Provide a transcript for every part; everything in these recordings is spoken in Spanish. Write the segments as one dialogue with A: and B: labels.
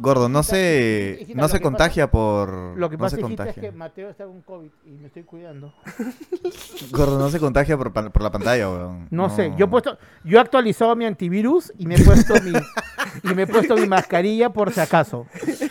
A: Gordo, no se,
B: hijita,
A: no se contagia por...
B: Lo que
A: no
B: pasa,
A: se
B: hijita, es que Mateo está con COVID y me estoy cuidando.
A: Gordo, no se contagia por, por la pantalla, weón.
B: No, sé, yo he puesto, yo he actualizado mi antivirus y me he puesto mi y me he puesto mi mascarilla por si acaso.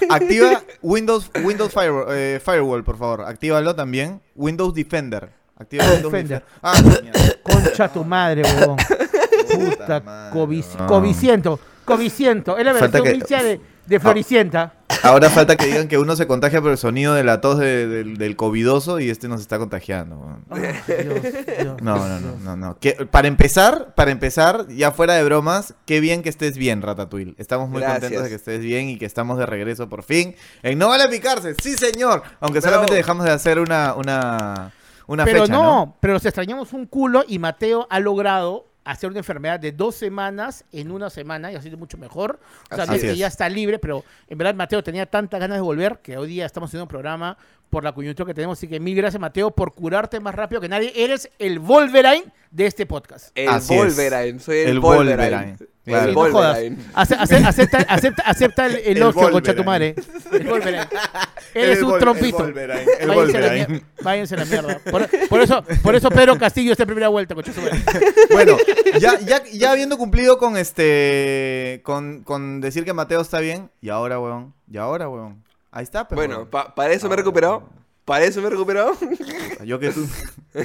A: Activa Windows, Windows Firewall, eh, Firewall, por favor. Actívalo también. Windows Defender. Activa Windows
B: Defender.
A: Defender. Ah.
B: Concha tu madre, huevón. Puta,
A: madre,
B: covici-
A: weón.
B: coviciento, coviciento. Es la versión
A: que-
B: de, de Floricienta.
A: Ahora falta que digan que uno se contagia por el sonido de la tos de- del, del covidoso y este nos está contagiando. weón.
B: Ay, Dios, Dios,
A: No, no, no, no, no. Que, para empezar, para empezar, ya fuera de bromas, qué bien que estés bien, Ratatouille. Estamos muy
C: Gracias.
A: contentos de que estés bien y que estamos de regreso por fin. En No Vale Picarse, sí señor. Aunque
C: Bravo.
A: solamente dejamos de hacer una, una, una
B: Pero
A: fecha,
B: no,
A: ¿no?
B: pero nos extrañamos un culo y Mateo ha logrado hacer una enfermedad de dos semanas en una semana y ha sido mucho mejor. O sea, no es que ya está libre, pero en verdad Mateo tenía tantas ganas de volver que hoy día estamos haciendo un programa por la coyuntura que tenemos. Así que mil gracias, Mateo, por curarte más rápido que nadie. Eres el Wolverine de este podcast.
C: El
A: Así es.
C: Wolverine, soy el,
A: El
C: Wolverine.
A: Wolverine, claro.
C: El
B: Sí, no jodas.
C: Wolverine.
B: Ace- ace- acepta, acepta, acepta el
A: El
B: elogio, concha tu madre. El Wolverine. Eres
A: El
B: un trompito.
A: El Wolverine. El
B: Váyanse a la Váyanse mierda. Por, por eso, por eso Pedro Castillo está en primera vuelta, concha tu madre.
A: Bueno, ya, ya, ya habiendo cumplido con este. Con, con decir que Mateo está bien. Y ahora, weón. Y ahora, weón. Ahí está, pero.
C: Bueno, pa- para eso me he recuperado. Para eso me he recuperado.
A: Yo que tú,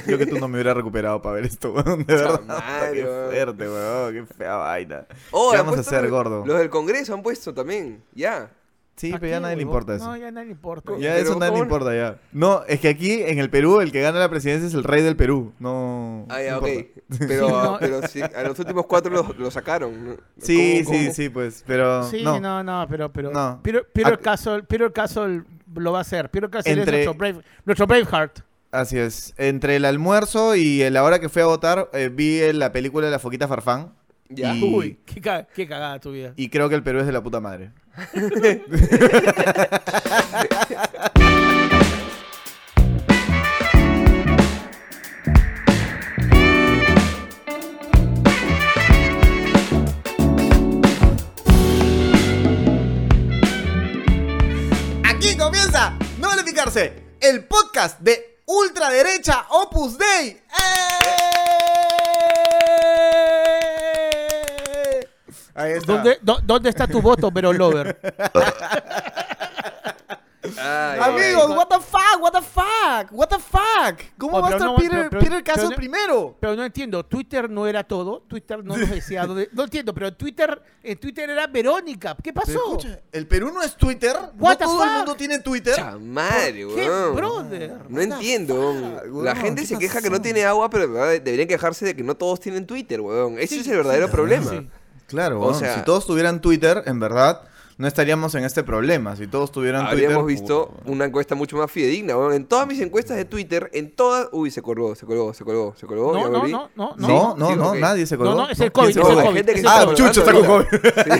A: yo que tú no me hubiera recuperado para ver esto, weón. De verdad.
C: madre,
A: qué fuerte, weón. Qué fea vaina.
C: Oh,
A: ¿Qué vamos a hacer, gordo?
C: Los del Congreso han puesto también. Ya.
A: Sí,
B: ¿Pa'
A: pero ya
B: qué,
A: nadie le importa eso.
B: No, ya nadie le importa.
A: Ya
C: Pero
A: eso nadie le importa ya. No, es que aquí en el Perú el que gana la presidencia es el rey del Perú. No.
C: Ah, ya,
A: no
C: ok.
A: importa.
C: Pero,
B: Sí, no.
C: pero sí, a los últimos cuatro los lo sacaron.
A: Sí,
C: ¿Cómo-
A: sí,
C: cómo?
A: sí, pues. Pero.
B: Sí,
A: no.
B: no, no, pero, pero,
A: No.
B: pero, pero el caso, pero el caso lo va a hacer. Pero el caso es nuestro Brave, nuestro Braveheart.
A: Así es. Entre el almuerzo y la hora que fui a votar, eh, vi la película de la Foquita Farfán.
C: Ya.
A: Y-
B: Uy, qué, ca- qué cagada tu vida.
A: Y creo que el Perú es de la puta madre. Aquí comienza No Vale Picarse, el podcast de ultraderecha Opus Dei. ¡Eh! Ahí está.
B: ¿Dónde, dó- ¿Dónde está tu voto, Vero Lover?
C: Ay,
A: Amigos,
B: ay.
A: what the fuck, what the fuck, what the fuck. ¿Cómo
B: Oh,
A: va a estar
B: no,
A: Peter,
B: pero- pero-
A: Peter Caso
B: no-
A: primero?
B: Pero no entiendo, Twitter no era todo. Twitter no nos decía dónde- No entiendo, pero Twitter, en Twitter era Verónica. ¿Qué pasó?
A: escucha, ¿el Perú no es Twitter?
B: What
A: ¿No
B: the
A: todo el mundo tiene Twitter?
C: Chamadre,
B: ¿Qué, brother?
C: No entiendo.
A: fuck,
C: La gente
A: ¿Qué
C: se queja que no tiene agua, pero deberían quejarse de que no todos tienen Twitter, weón. Ese
B: Sí,
C: es el verdadero
B: sí,
C: problema.
B: sí.
A: Claro,
C: O sea-
A: si todos tuvieran Twitter, en verdad, no estaríamos en este problema. Si todos tuvieran
C: Habríamos
A: Twitter...
C: visto
A: puta.
C: una encuesta mucho más fidedigna, weón. En todas mis encuestas de Twitter, en todas. Uy, se colgó, se colgó, se colgó, se colgó.
B: No, no, no, no,
A: No,
B: Sí,
A: no,
C: sí,
A: no, nadie se colgó.
B: No, no, es el
A: ¿quién
B: COVID, es el
C: la
B: COVID.
C: gente que
B: es
C: está
B: el
A: Ah. Chucho está con COVID.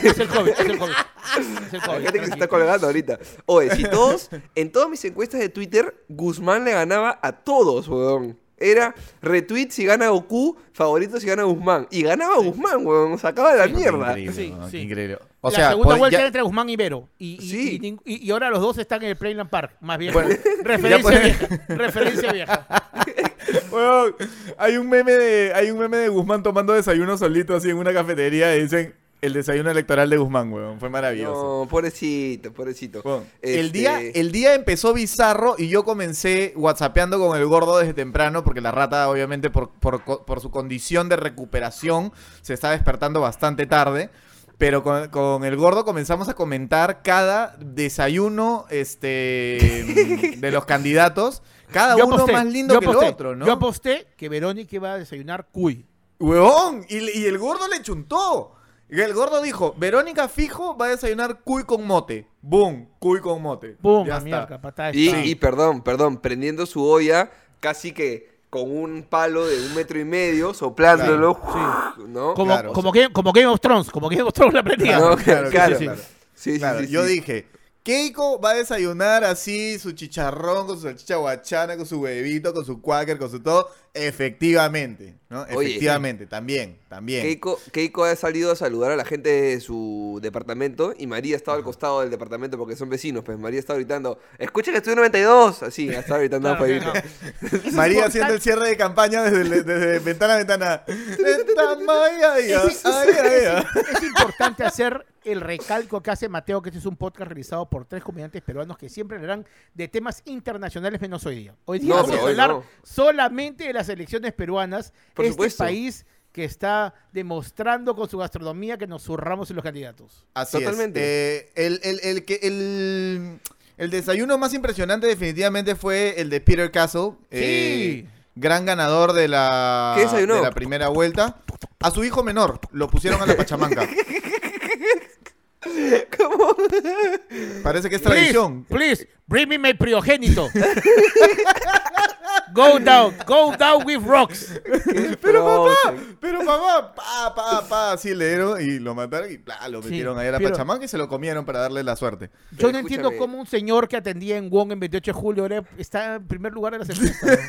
B: Es el COVID, es el COVID. Es el
C: La
B: COVID.
C: gente que se está colgando ahorita. Oye, si todos, en todas mis encuestas de Twitter, Guzmán le ganaba a todos, weón. Era retweet si gana Goku, favorito si gana Guzmán. Y ganaba Guzmán, weón. Sacaba la mierda.
A: Increíble,
B: Sí,
A: weón,
B: sí.
A: increíble. O
B: la
A: sea,
B: segunda
A: pod-
B: vuelta
A: ya-
B: era entre Guzmán y Vero. Y, y,
C: Sí.
B: y ning- y- y ahora los dos están en el Playland Park, más bien.
A: Bueno,
B: referencia
A: ya pues-
B: vieja. Referencia vieja.
A: Weón, hay un meme de hay un meme de Guzmán tomando desayuno solito así en una cafetería y dicen el desayuno electoral de Guzmán, weón. Fue maravilloso.
C: No, pobrecito, pobrecito.
A: El,
C: Este,
A: día, el día empezó bizarro y yo comencé whatsappeando con el gordo desde temprano porque la rata obviamente por, por, co- por su condición de recuperación se está despertando bastante tarde. Pero con, con el gordo comenzamos a comentar cada desayuno este, de los candidatos. Cada
B: Yo
A: uno
B: aposté,
A: más lindo que el otro, ¿no?
B: Yo aposté que Verónica iba a desayunar cuy.
A: Huevón, y, y el gordo le chuntó. El gordo dijo, Verónica fijo va a desayunar cuy con mote. Boom, cuy con mote.
B: ¡Pum!
A: Ya está.
B: mierda, patada de
C: Y, y perdón, perdón, prendiendo su olla casi que con un palo de un metro y medio, soplándolo, ¿no?
B: Como,
A: claro.
B: como, Game, como Game of Thrones, como Game of Thrones la prendía.
C: No,
A: Claro,
C: claro,
A: sí,
C: claro.
A: sí,
C: Sí, sí,
A: Claro,
C: sí,
A: yo
C: sí.
A: dije, Keiko va a desayunar así, su chicharrón, con su salchicha guachana, con su huevito, con su quaker, con su todo. Efectivamente, ¿no?
C: Oye,
A: Efectivamente, también, también.
C: Keiko, Keiko ha salido a saludar a la gente de su departamento y María estaba al costado del departamento porque son vecinos. Pues María estaba gritando, escucha que estoy en 92. Así, estaba gritando
B: claro. Es
A: María haciendo el cierre de campaña desde, desde ventana a ventana.
B: Es, es importante hacer el recalco que hace Mateo, que este es un podcast realizado por tres comediantes peruanos que siempre hablarán de temas internacionales menos hoy día. Hoy día
C: No,
B: vamos a hablar
C: no.
B: solamente de las elecciones peruanas,
C: Por
B: este
C: supuesto.
B: país que está demostrando con su gastronomía que nos zurramos en los candidatos.
A: Así
C: Totalmente.
A: es. Eh, el, el- el que, el, el desayuno más impresionante definitivamente fue el de Peter Castle. eh, gran ganador de la, de la primera vuelta. A su hijo menor lo pusieron a la pachamanca.
C: ¿Cómo?
A: Parece que es
B: Please,
A: tradición.
B: please, bring me my priogénito. go down, go down with rocks.
A: Pero papá, pero papá, pa, pa, pa, así le dieron y lo mataron y bla, lo
B: Sí,
A: metieron ahí a la
B: pero-
A: Pachamanca y se lo comieron para darle la suerte.
B: Yo no entiendo
C: escúchame.
B: cómo un señor que atendía en Wong en 28 de julio ahora está en primer lugar en las encuestas.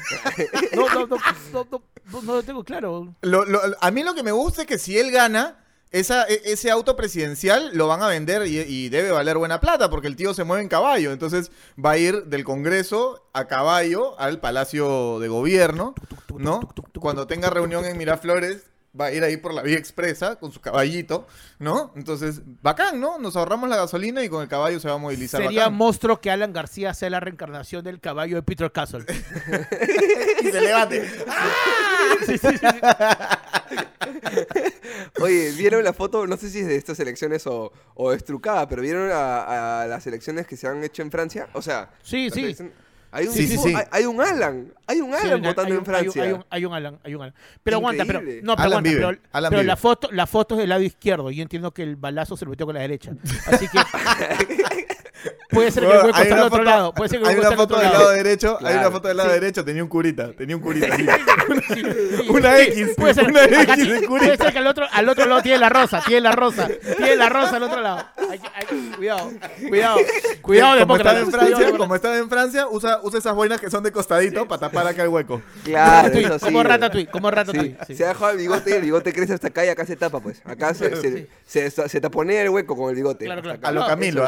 B: No, no, no, no, no, no, no lo tengo claro.
A: Lo- lo- a mí lo que me gusta es que si él gana, esa, e- ese auto presidencial lo van a vender y, y debe valer buena plata porque el tío se mueve en caballo. Entonces va a ir del Congreso a caballo al Palacio de Gobierno, ¿no? Cuando tenga reunión en Miraflores, va a ir ahí por la vía expresa con su caballito, ¿no? Entonces, bacán, ¿no? Nos ahorramos la gasolina y con el caballo se va a movilizar.
B: Sería
A: bacán.
B: monstruo que Alan García sea la reencarnación del caballo de Peter Castle.
A: y se levante.
B: Sí, sí, sí.
C: Oye, ¿vieron la foto? No sé si es de estas elecciones o, o es trucada, pero ¿vieron a, a las elecciones que se han hecho en Francia? O sea,
B: Sí, sí.
C: elecciones- Hay un,
A: Sí, sí,
C: tipo-
A: sí.
C: Hay, hay un Alan, hay un
B: Sí,
C: Alan
B: hay un-
C: votando en
B: un- hay un-
C: Francia.
B: Hay un, hay un Alan, hay un Alan. Pero aguanta, pero
C: Increíble.
B: no, pero
A: Alan
B: aguanta,
A: vive,
B: pero,
A: Alan
B: pero
A: vive.
B: la foto, la foto es del lado izquierdo. Yo entiendo que el balazo se lo metió con la derecha. Así que puede ser que el
A: Bueno,
B: hueco
A: hay
B: está al
A: una
B: otro
A: foto-
B: lado. Puede ser que el
A: Hay
B: hueco
A: una
B: está al
A: foto del
B: lado.
A: derecho, hay una
C: Claro.
A: foto del lado derecho, tenía un curita, tenía un curita.
B: Sí, sí.
A: Una
B: Sí,
A: X,
B: puede ser,
A: una
B: acá
A: X
B: sí,
A: de
B: puede ser que al otro, al otro lado tiene la rosa, tiene la rosa, tiene la rosa al otro lado. Hay hay cuidado, cuidado, cuidado,
A: como estaba en Francia, como estaba en Francia, usa, usa esas boinas que son de costadito para tapar acá el hueco.
C: Claro, eso sí.
B: como. Ratatouille, como
C: Sí,
B: Ratatouille. sí.
C: Se ha dejado el bigote y el bigote crece hasta acá y acá se tapa, pues. Acá se, se, se, se taponea el hueco con el bigote.
B: Claro, claro.
A: A lo a Camilo.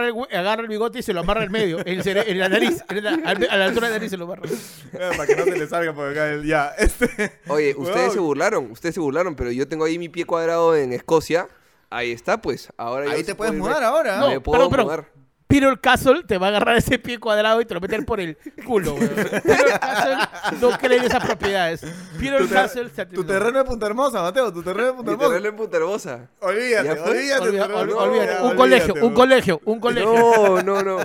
B: Agarra el, hue- agarra el bigote y se lo amarra en medio, en, la nariz, en la- al- a la altura de la nariz se lo amarra.
A: Eh, para que no se le salga por acá el ya. Este.
C: Oye, ustedes se burlaron, ustedes se burlaron, pero yo tengo ahí mi pie cuadrado en Escocia. Ahí está, pues. Ahora
A: Ahí te
C: puedo
A: puedes mudar ahora.
B: No,
C: Me puedo mudar.
B: Peter Castle te va a agarrar ese pie cuadrado y te lo meter por el culo, weón. Peter Castle no cree en esas propiedades. Peter
A: Tu,
B: Castle se
A: tu terreno de Punta Hermosa, Mateo, tu terreno de Punta Hermosa.
C: terreno en Punta Hermosa.
A: Olvídate, olvídate.
B: Olvídate. Un colegio, un colegio, un colegio.
C: No, no, no.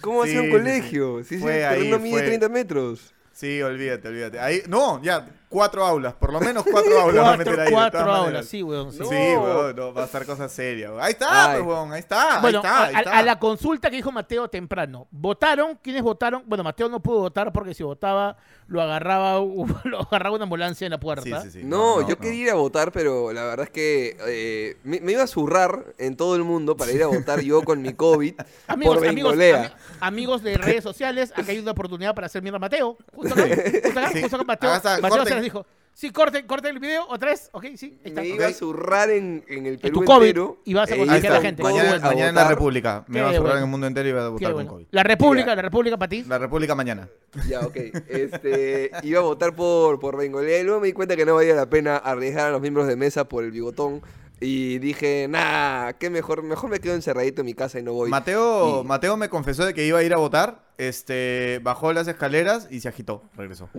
C: ¿Cómo va a
A: Sí,
C: ser un
A: sí,
C: colegio? Sí, sí,
A: ahí,
C: terreno mide
A: fue.
C: 30 metros.
A: Sí, olvídate, olvídate. Ahí, no, ya, cuatro aulas, por lo menos cuatro aulas va a meter
B: Cuatro,
A: ahí.
B: cuatro aulas,
A: maneras.
B: sí, weón. sí.
A: Sí,
C: No.
A: weón, no, va a estar cosa seria. weón. Ahí está, pues, weón, ahí está,
B: Bueno,
A: ahí está, ahí
B: a,
A: está.
B: a la consulta que dijo Mateo temprano, ¿votaron? ¿Quiénes votaron? Bueno, Mateo no pudo votar porque si votaba lo agarraba, lo agarraba una ambulancia en la puerta.
A: Sí, sí, sí.
C: No, yo quería ir a votar, pero la verdad es que eh, me, me iba a zurrar en todo el mundo para ir a votar yo con mi COVID
B: Amigos,
C: por
B: amigos, amigos de redes sociales, acá hay una oportunidad para hacer mierda a Mateo. Justo acá, justo acá, justo acá Mateo,
A: está,
B: Mateo les dijo, sí, corten, corten el video otra vez, ok, sí, ahí está.
C: Me iba a zurrar en, en el Perú
B: tu COVID
C: entero.
B: y vas a
C: e
B: contagiar a la gente.
A: Mañana,
C: a
A: mañana en la
C: votar.
A: República. Me
B: Qué
A: va a
B: bueno.
A: en el mundo entero y va a
B: Qué
A: votar con
B: bueno.
A: COVID.
B: La República,
C: Ya.
B: la República para ti.
A: La República mañana.
C: Ya, ok. Este, iba a votar por, por Bengolea y luego me di cuenta que no valía la pena arriesgar a los miembros de mesa por el bigotón. Y dije, nah, qué mejor, mejor me quedo encerradito en mi casa y no voy.
A: Mateo,
C: Y-
A: Mateo me confesó de que iba a ir a votar, este, bajó las escaleras y se agitó, regresó.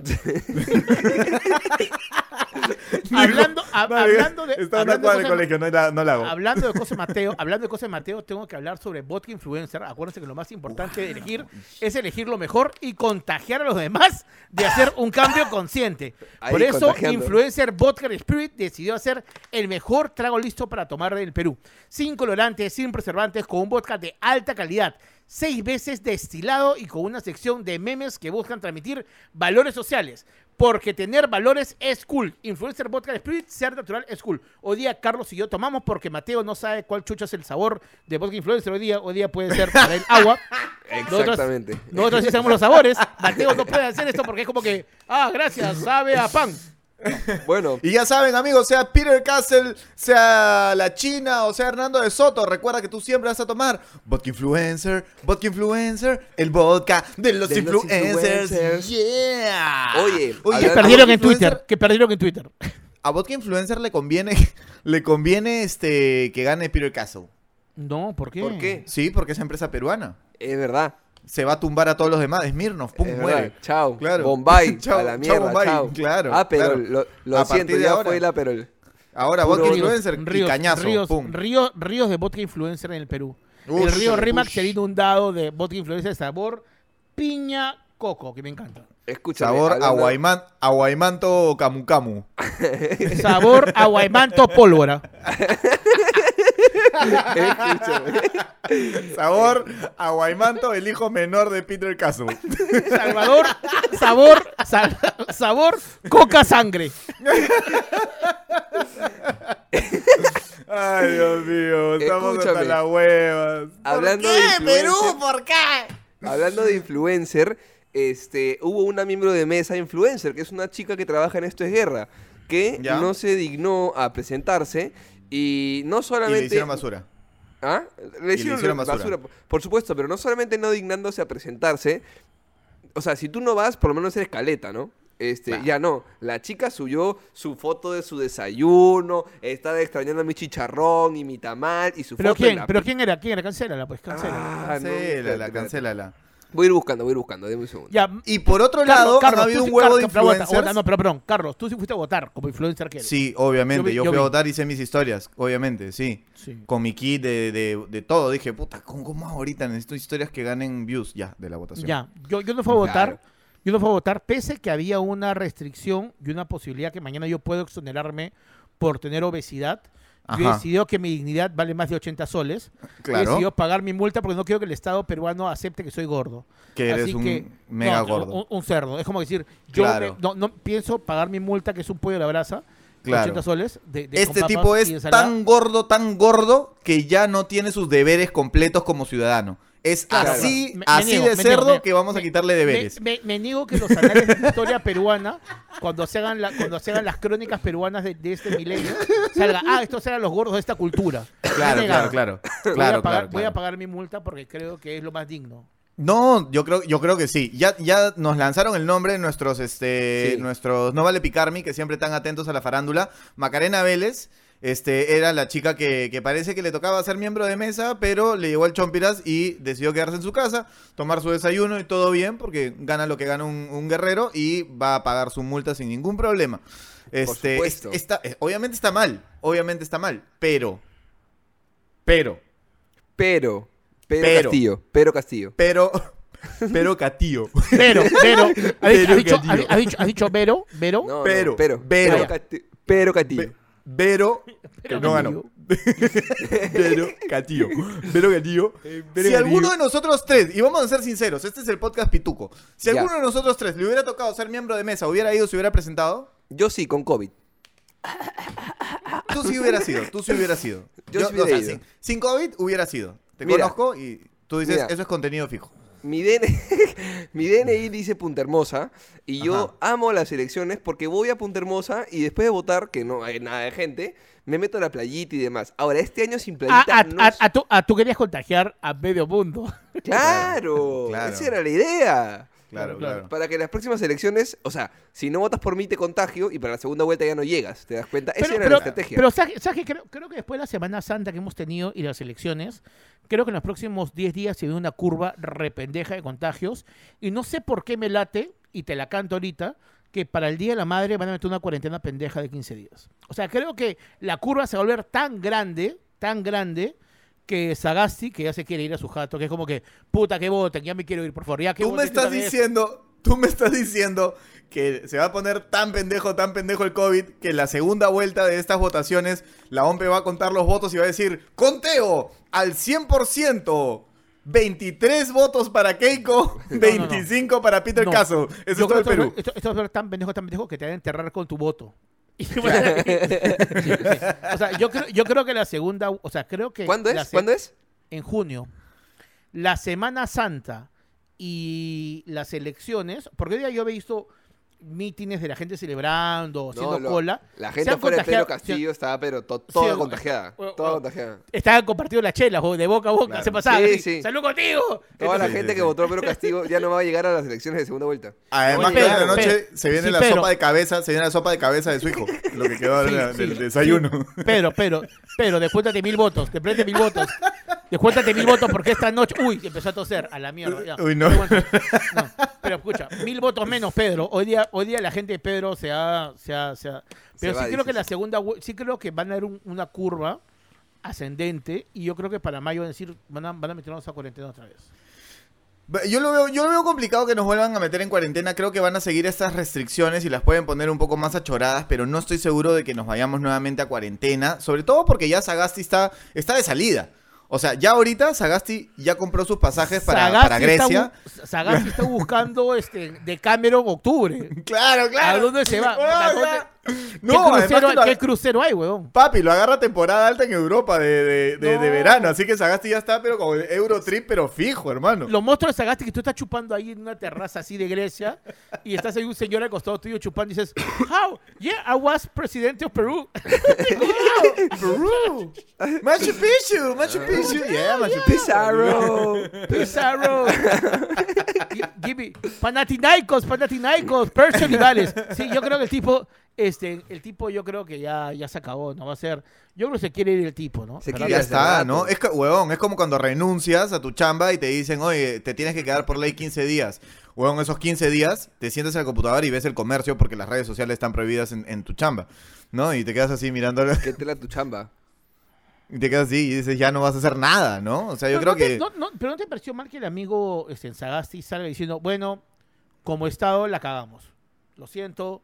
B: Hablando, a-
A: No,
B: hablando de...
A: Una
B: hablando de cosas-
A: colegio, no la, no la hago.
B: Hablando de cosas de Mateo, hablando de cosas Mateo, tengo que hablar sobre vodka influencer. Acuérdense que lo más importante de elegir es elegir lo mejor y contagiar a los demás de hacer un cambio consciente.
C: Ahí,
B: Por eso. Influencer Vodka Spirit decidió hacer el mejor trago listo para tomar del Perú. Sin colorantes, sin preservantes, con un vodka de alta calidad, seis veces destilado y con una sección de memes que buscan transmitir valores sociales. Porque tener valores es cool. Influencer Vodka Spirit, ser natural es cool. Hoy día Carlos y yo tomamos porque Mateo no sabe cuál chucha es el sabor de Vodka Influencer. Hoy día, hoy día puede ser para el agua. Nosotros-
C: Exactamente.
B: Nosotros sí sabemos los sabores. Mateo no puede hacer esto porque es como que, ah, gracias, sabe a pan.
C: Bueno,
A: Y ya saben, amigos, sea Peter Castle, sea la China o sea Hernando de Soto, recuerda que tú siempre vas a tomar vodka influencer, vodka influencer, el vodka de los
C: De los
A: influencers.
C: influencers.
A: Yeah.
C: Oye,
B: Que
C: Hablando-
A: a
B: perdieron en Twitter. Que perdieron en Twitter.
A: A vodka influencer le conviene, le conviene este que gane Peter Castle.
B: No, ¿por qué?
C: ¿por qué?
A: Sí, porque es empresa peruana.
C: Es verdad.
A: Se va a tumbar a todos los demás. Smirnoff, pum,
C: es
A: muere.
C: verdad. Chao.
A: Claro.
C: Bombay.
A: Chao,
C: a la
A: chao,
C: mierda.
A: Bombay.
C: Chao.
A: Claro,
C: Ah, pero
A: claro.
C: lo, lo
A: A
C: siento,
A: partir de
C: ya
A: ahora.
C: fue la pero.
A: Ahora vodka
C: ríos,
A: influencer y cañazo,
B: ríos,
A: pum.
B: ríos, ríos de vodka influencer en el Perú. el
A: Ush,
B: río Rimac se ha inundado de vodka influencer de sabor piña coco, que me encanta.
C: Escúchame.
A: Sabor
C: hablando-
A: aguayman, aguaymanto camu camu.
B: Sabor aguaymanto pólvora.
C: Escúchame.
A: Sabor aguaymanto, el hijo menor de Peter Castle.
B: Salvador, sabor, sal- sabor coca sangre.
A: Ay, Dios mío, estamos hasta
C: Escúchame.
A: las huevas.
C: Hablando
A: ¿Por
C: de
A: qué, Perú? ¿Por qué?
C: Hablando de influencer, este, hubo una miembro de mesa influencer, que es una chica que trabaja en Esto es Guerra, que
A: Ya.
C: no se dignó a presentarse y no
A: Y
C: solamente...
A: le hicieron basura.
C: ¿Ah? Le hicieron,
A: hicieron
C: basura.
A: basura.
C: Por supuesto, pero no solamente no dignándose a presentarse. O sea, si tú no vas, por lo menos eres caleta, ¿no? Este, ya no. La chica subió su foto de su desayuno, estaba extrañando mi chicharrón y mi tamal y su
B: ¿Pero
C: foto
B: quién?
C: la-
B: ¿Pero quién era? ¿Quién era? Cancélala, pues, cancélala.
C: Ah, no,
A: Cancélala, cancélala.
C: Voy a ir buscando, voy a ir buscando, deme un segundo.
B: Ya,
A: Y por otro
B: Carlos,
A: lado,
B: Carlos,
A: ha habido un
B: sí-
A: huevo de
B: pero
A: influencers.
B: no, pero perdón, Carlos, tú sí fuiste a votar como influencer que eres.
A: Sí, obviamente.
B: Yo
A: Yo,
B: vi- yo
A: fui a votar, hice mis historias, obviamente, sí.
B: Sí.
A: Con mi kit de, de, de todo. Dije, puta, ¿cómo, cómo ahorita necesito historias que ganen views? Ya, de la votación.
B: Ya, yo, yo no fui a votar.
C: Claro.
B: Yo no fui a votar, pese que había una restricción y una posibilidad que mañana yo puedo exonerarme por tener obesidad. Yo he
A: Ajá.
B: decidido que mi dignidad vale más de 80 soles. He
A: Claro.
B: decidido pagar mi multa porque no quiero que el Estado peruano acepte que soy gordo.
A: Que eres
B: Así
A: un
B: que-
A: mega
B: no,
A: gordo.
B: Un, un cerdo. Es como decir, yo
A: Claro.
B: me- no, no pienso pagar mi multa, que es un pollo a la brasa,
A: Claro.
B: 80 soles. De, de-
A: Este tipo es tan gordo, tan gordo, que ya no tiene sus deberes completos como ciudadano. Es
B: Claro,
A: así,
B: claro. Me- me
A: así
B: niego,
A: de cerdo
B: niego.
A: que vamos a quitarle deberes.
B: Me, me- me niego que los anales de la historia peruana, cuando se hagan, la- cuando se hagan las crónicas peruanas de, de este milenio, salga, ah, estos eran los gordos de esta cultura.
A: Claro, claro, claro.
B: Voy, a
A: Claro,
B: pagar,
A: claro,
B: voy a pagar mi multa porque creo que es lo más digno.
A: No, yo creo, yo creo que sí. Ya, ya nos lanzaron el nombre nuestros, este,
C: Sí.
A: nuestros No Vale Picarmi, que siempre están atentos a la farándula. Macarena Vélez, este, era la chica que, que parece que le tocaba ser miembro de mesa, pero le llegó el chompiras y decidió quedarse en su casa, tomar su desayuno y todo bien, porque gana lo que gana un, un guerrero y va a pagar su multa sin ningún problema. Este,
C: supuesto.
A: es- está, eh, obviamente está mal, obviamente está mal, pero, pero,
C: Pero, pero,
A: Pero.
C: Castillo, pero Castillo.
A: pero, pero Catío.
B: Pero, pero, ¿has
A: Pero,
B: dicho.
C: No,
A: Pero,
C: no, pero,
A: pero.
C: pero, Cati- pero Castillo.
A: Ve- Vero, que
B: Pero
A: no ganó. Vero Catillo. Vero Catillo. Si alguno de nosotros tres, y vamos a ser sinceros, este es el podcast Pituco. Si
C: Ya.
A: alguno de nosotros tres le hubiera tocado ser miembro de mesa, hubiera ido, se hubiera presentado,
C: Yo sí, con COVID.
A: tú sí hubieras sido, tú sí hubieras sido.
C: Yo sí hubiera ido.
A: sin, sin COVID hubiera sido. Te
C: Mira.
A: conozco y tú dices,
C: Mira.
A: eso es contenido fijo.
C: Mi, DN mi DNI dice Punta Hermosa y yo amo las elecciones porque voy a Punta Hermosa y después de votar, que no hay nada de gente, me meto a la playita y demás. Ahora, este año sin
B: Ah,
C: playita
B: a,
C: no
B: a-
C: es-
B: a tú, a tú querías contagiar a medio mundo.
C: ¡Claro!
A: Claro.
C: Esa era la idea.
A: Claro,
B: claro.
C: Para que las próximas elecciones, o sea, si no votas por mí te contagio y para la segunda vuelta ya no llegas, ¿te das cuenta? Esa
B: Pero,
C: era
B: pero,
C: la estrategia.
B: pero ¿sabes, sabes qué? creo, creo que después de la Semana Santa que hemos tenido y las elecciones, creo que en los próximos 10 días se ve una curva rependeja de contagios. Y no sé por qué me late, y te la canto ahorita, que para el Día de la Madre van a meter una cuarentena pendeja de 15 días. O sea, creo que la curva se va a volver tan grande, tan grande, que Sagasti, que ya se quiere ir a su jato, que es como que, puta, que voten, ya me quiero ir, por favor, ya que
A: Tú me estás
B: esta vez".
A: diciendo, tú me estás diciendo que se va a poner tan pendejo, tan pendejo el COVID, que la segunda vuelta de estas votaciones, la OMP va a contar los votos y va a decir, conteo al 100%. 23 votos para Keiko,
B: no, no.
A: 25 para Peter. Caso. Eso es todo el Perú.
B: que Esto, esto es tan pendejo, tan pendejo que te van a enterrar con tu voto. Y Sí, sí. O sea, yo creo, yo creo que la segunda, o sea, creo que
C: ¿Cuándo
B: la
C: es?
B: se-
C: ¿Cuándo es?
B: en junio, la Semana Santa y las elecciones, porque hoy día yo he visto mítines de la gente celebrando, haciendo
C: lo-
B: cola.
C: La
B: Se
C: gente
B: han
C: fuera de Pedro
B: contagiado-
C: Castillo estaba, pero to- toda
B: Sí,
C: contagiada.
B: o-
C: Toda
B: o-
C: contagiada.
B: Estaban compartiendo las chelas, de boca a boca,
A: Claro.
B: se pasaba.
C: Sí,
B: así,
C: sí.
B: ¡Salud contigo!
C: Toda la
A: Sí,
C: gente
A: sí,
C: que
A: sí.
C: votó a Pedro Castillo ya no va a llegar a las elecciones de segunda vuelta.
A: Además,
B: Oye,
A: que hoy en la noche se viene
B: sí,
A: la sopa de cabeza, se viene la sopa de cabeza de su hijo. Lo que quedó
B: Sí,
A: ahora
B: sí,
A: del
B: sí.
A: desayuno.
B: Pero, pero, pero, descuéntate mil votos, te prende mil votos. Descuéntate mil votos porque esta noche. Uy, empezó a toser, a la mierda. ya.
A: Uy, no.
B: No, Pero escucha, mil votos menos, Pedro. Hoy día, hoy día la gente de Pedro se ha. Se ha, se ha- Pero
C: Se
B: sí creo que la segunda. Sí creo que van a haber un- una curva ascendente y yo creo que para mayo van a decir. Van a, van a meternos a cuarentena otra vez.
A: Yo lo, veo, yo lo veo complicado que nos vuelvan a meter en cuarentena. Creo que van a seguir estas restricciones y las pueden poner un poco más achoradas, pero no estoy seguro de que nos vayamos nuevamente a cuarentena. Sobre todo porque ya Sagasti está, está de salida. O sea, ya ahorita Sagasti ya compró sus pasajes para, para
B: está
A: Grecia.
B: bu- Sagasti está buscando este, de Cameron octubre.
A: Claro, claro.
B: ¿A dónde se va?
A: Ah,
B: ¿A dónde- ¿Qué,
A: No, además
B: crucero,
A: que lo-
B: ¿Qué crucero hay, weón?
A: Papi, lo agarra temporada alta en Europa de, de, de- de
B: No.
A: verano. Así que Sagasti ya está, pero como Eurotrip, pero fijo, hermano.
B: Los monstruos de Sagasti que tú estás chupando ahí en una terraza así de Grecia y estás ahí un señor al costado tuyo chupando y dices, How? Yeah, I was presidente of Perú.
A: Perú. Machu Picchu, Machu Picchu. Yeah, Machu Picchu.
C: Pizarro.
B: Pizarro. Gi- Give me- Panathinaikos, Panathinaikos, Persian. Sí, yo creo que el tipo, este, el tipo yo creo que ya, ya se acabó, no va a ser. Yo creo que se quiere ir el tipo, ¿no?
C: Se quiere
A: Ya está. ¿no? Es que, huevón, es como cuando renuncias a tu chamba y te dicen, oye, te tienes que quedar por ley 15 días. Huevón, esos 15 días te sientas en la computadora y ves el comercio porque las redes sociales están prohibidas en, en tu chamba, ¿no? Y te quedas así mirando
C: ¿Qué tela tu chamba?
A: Y te quedas así y dices, ya no vas a hacer nada, ¿no? O sea, yo
B: Pero
A: creo
B: no te-
A: que...
B: no- no- pero no te pareció mal que el amigo este, en Sagasti salga diciendo, bueno, como Estado la cagamos. Lo siento,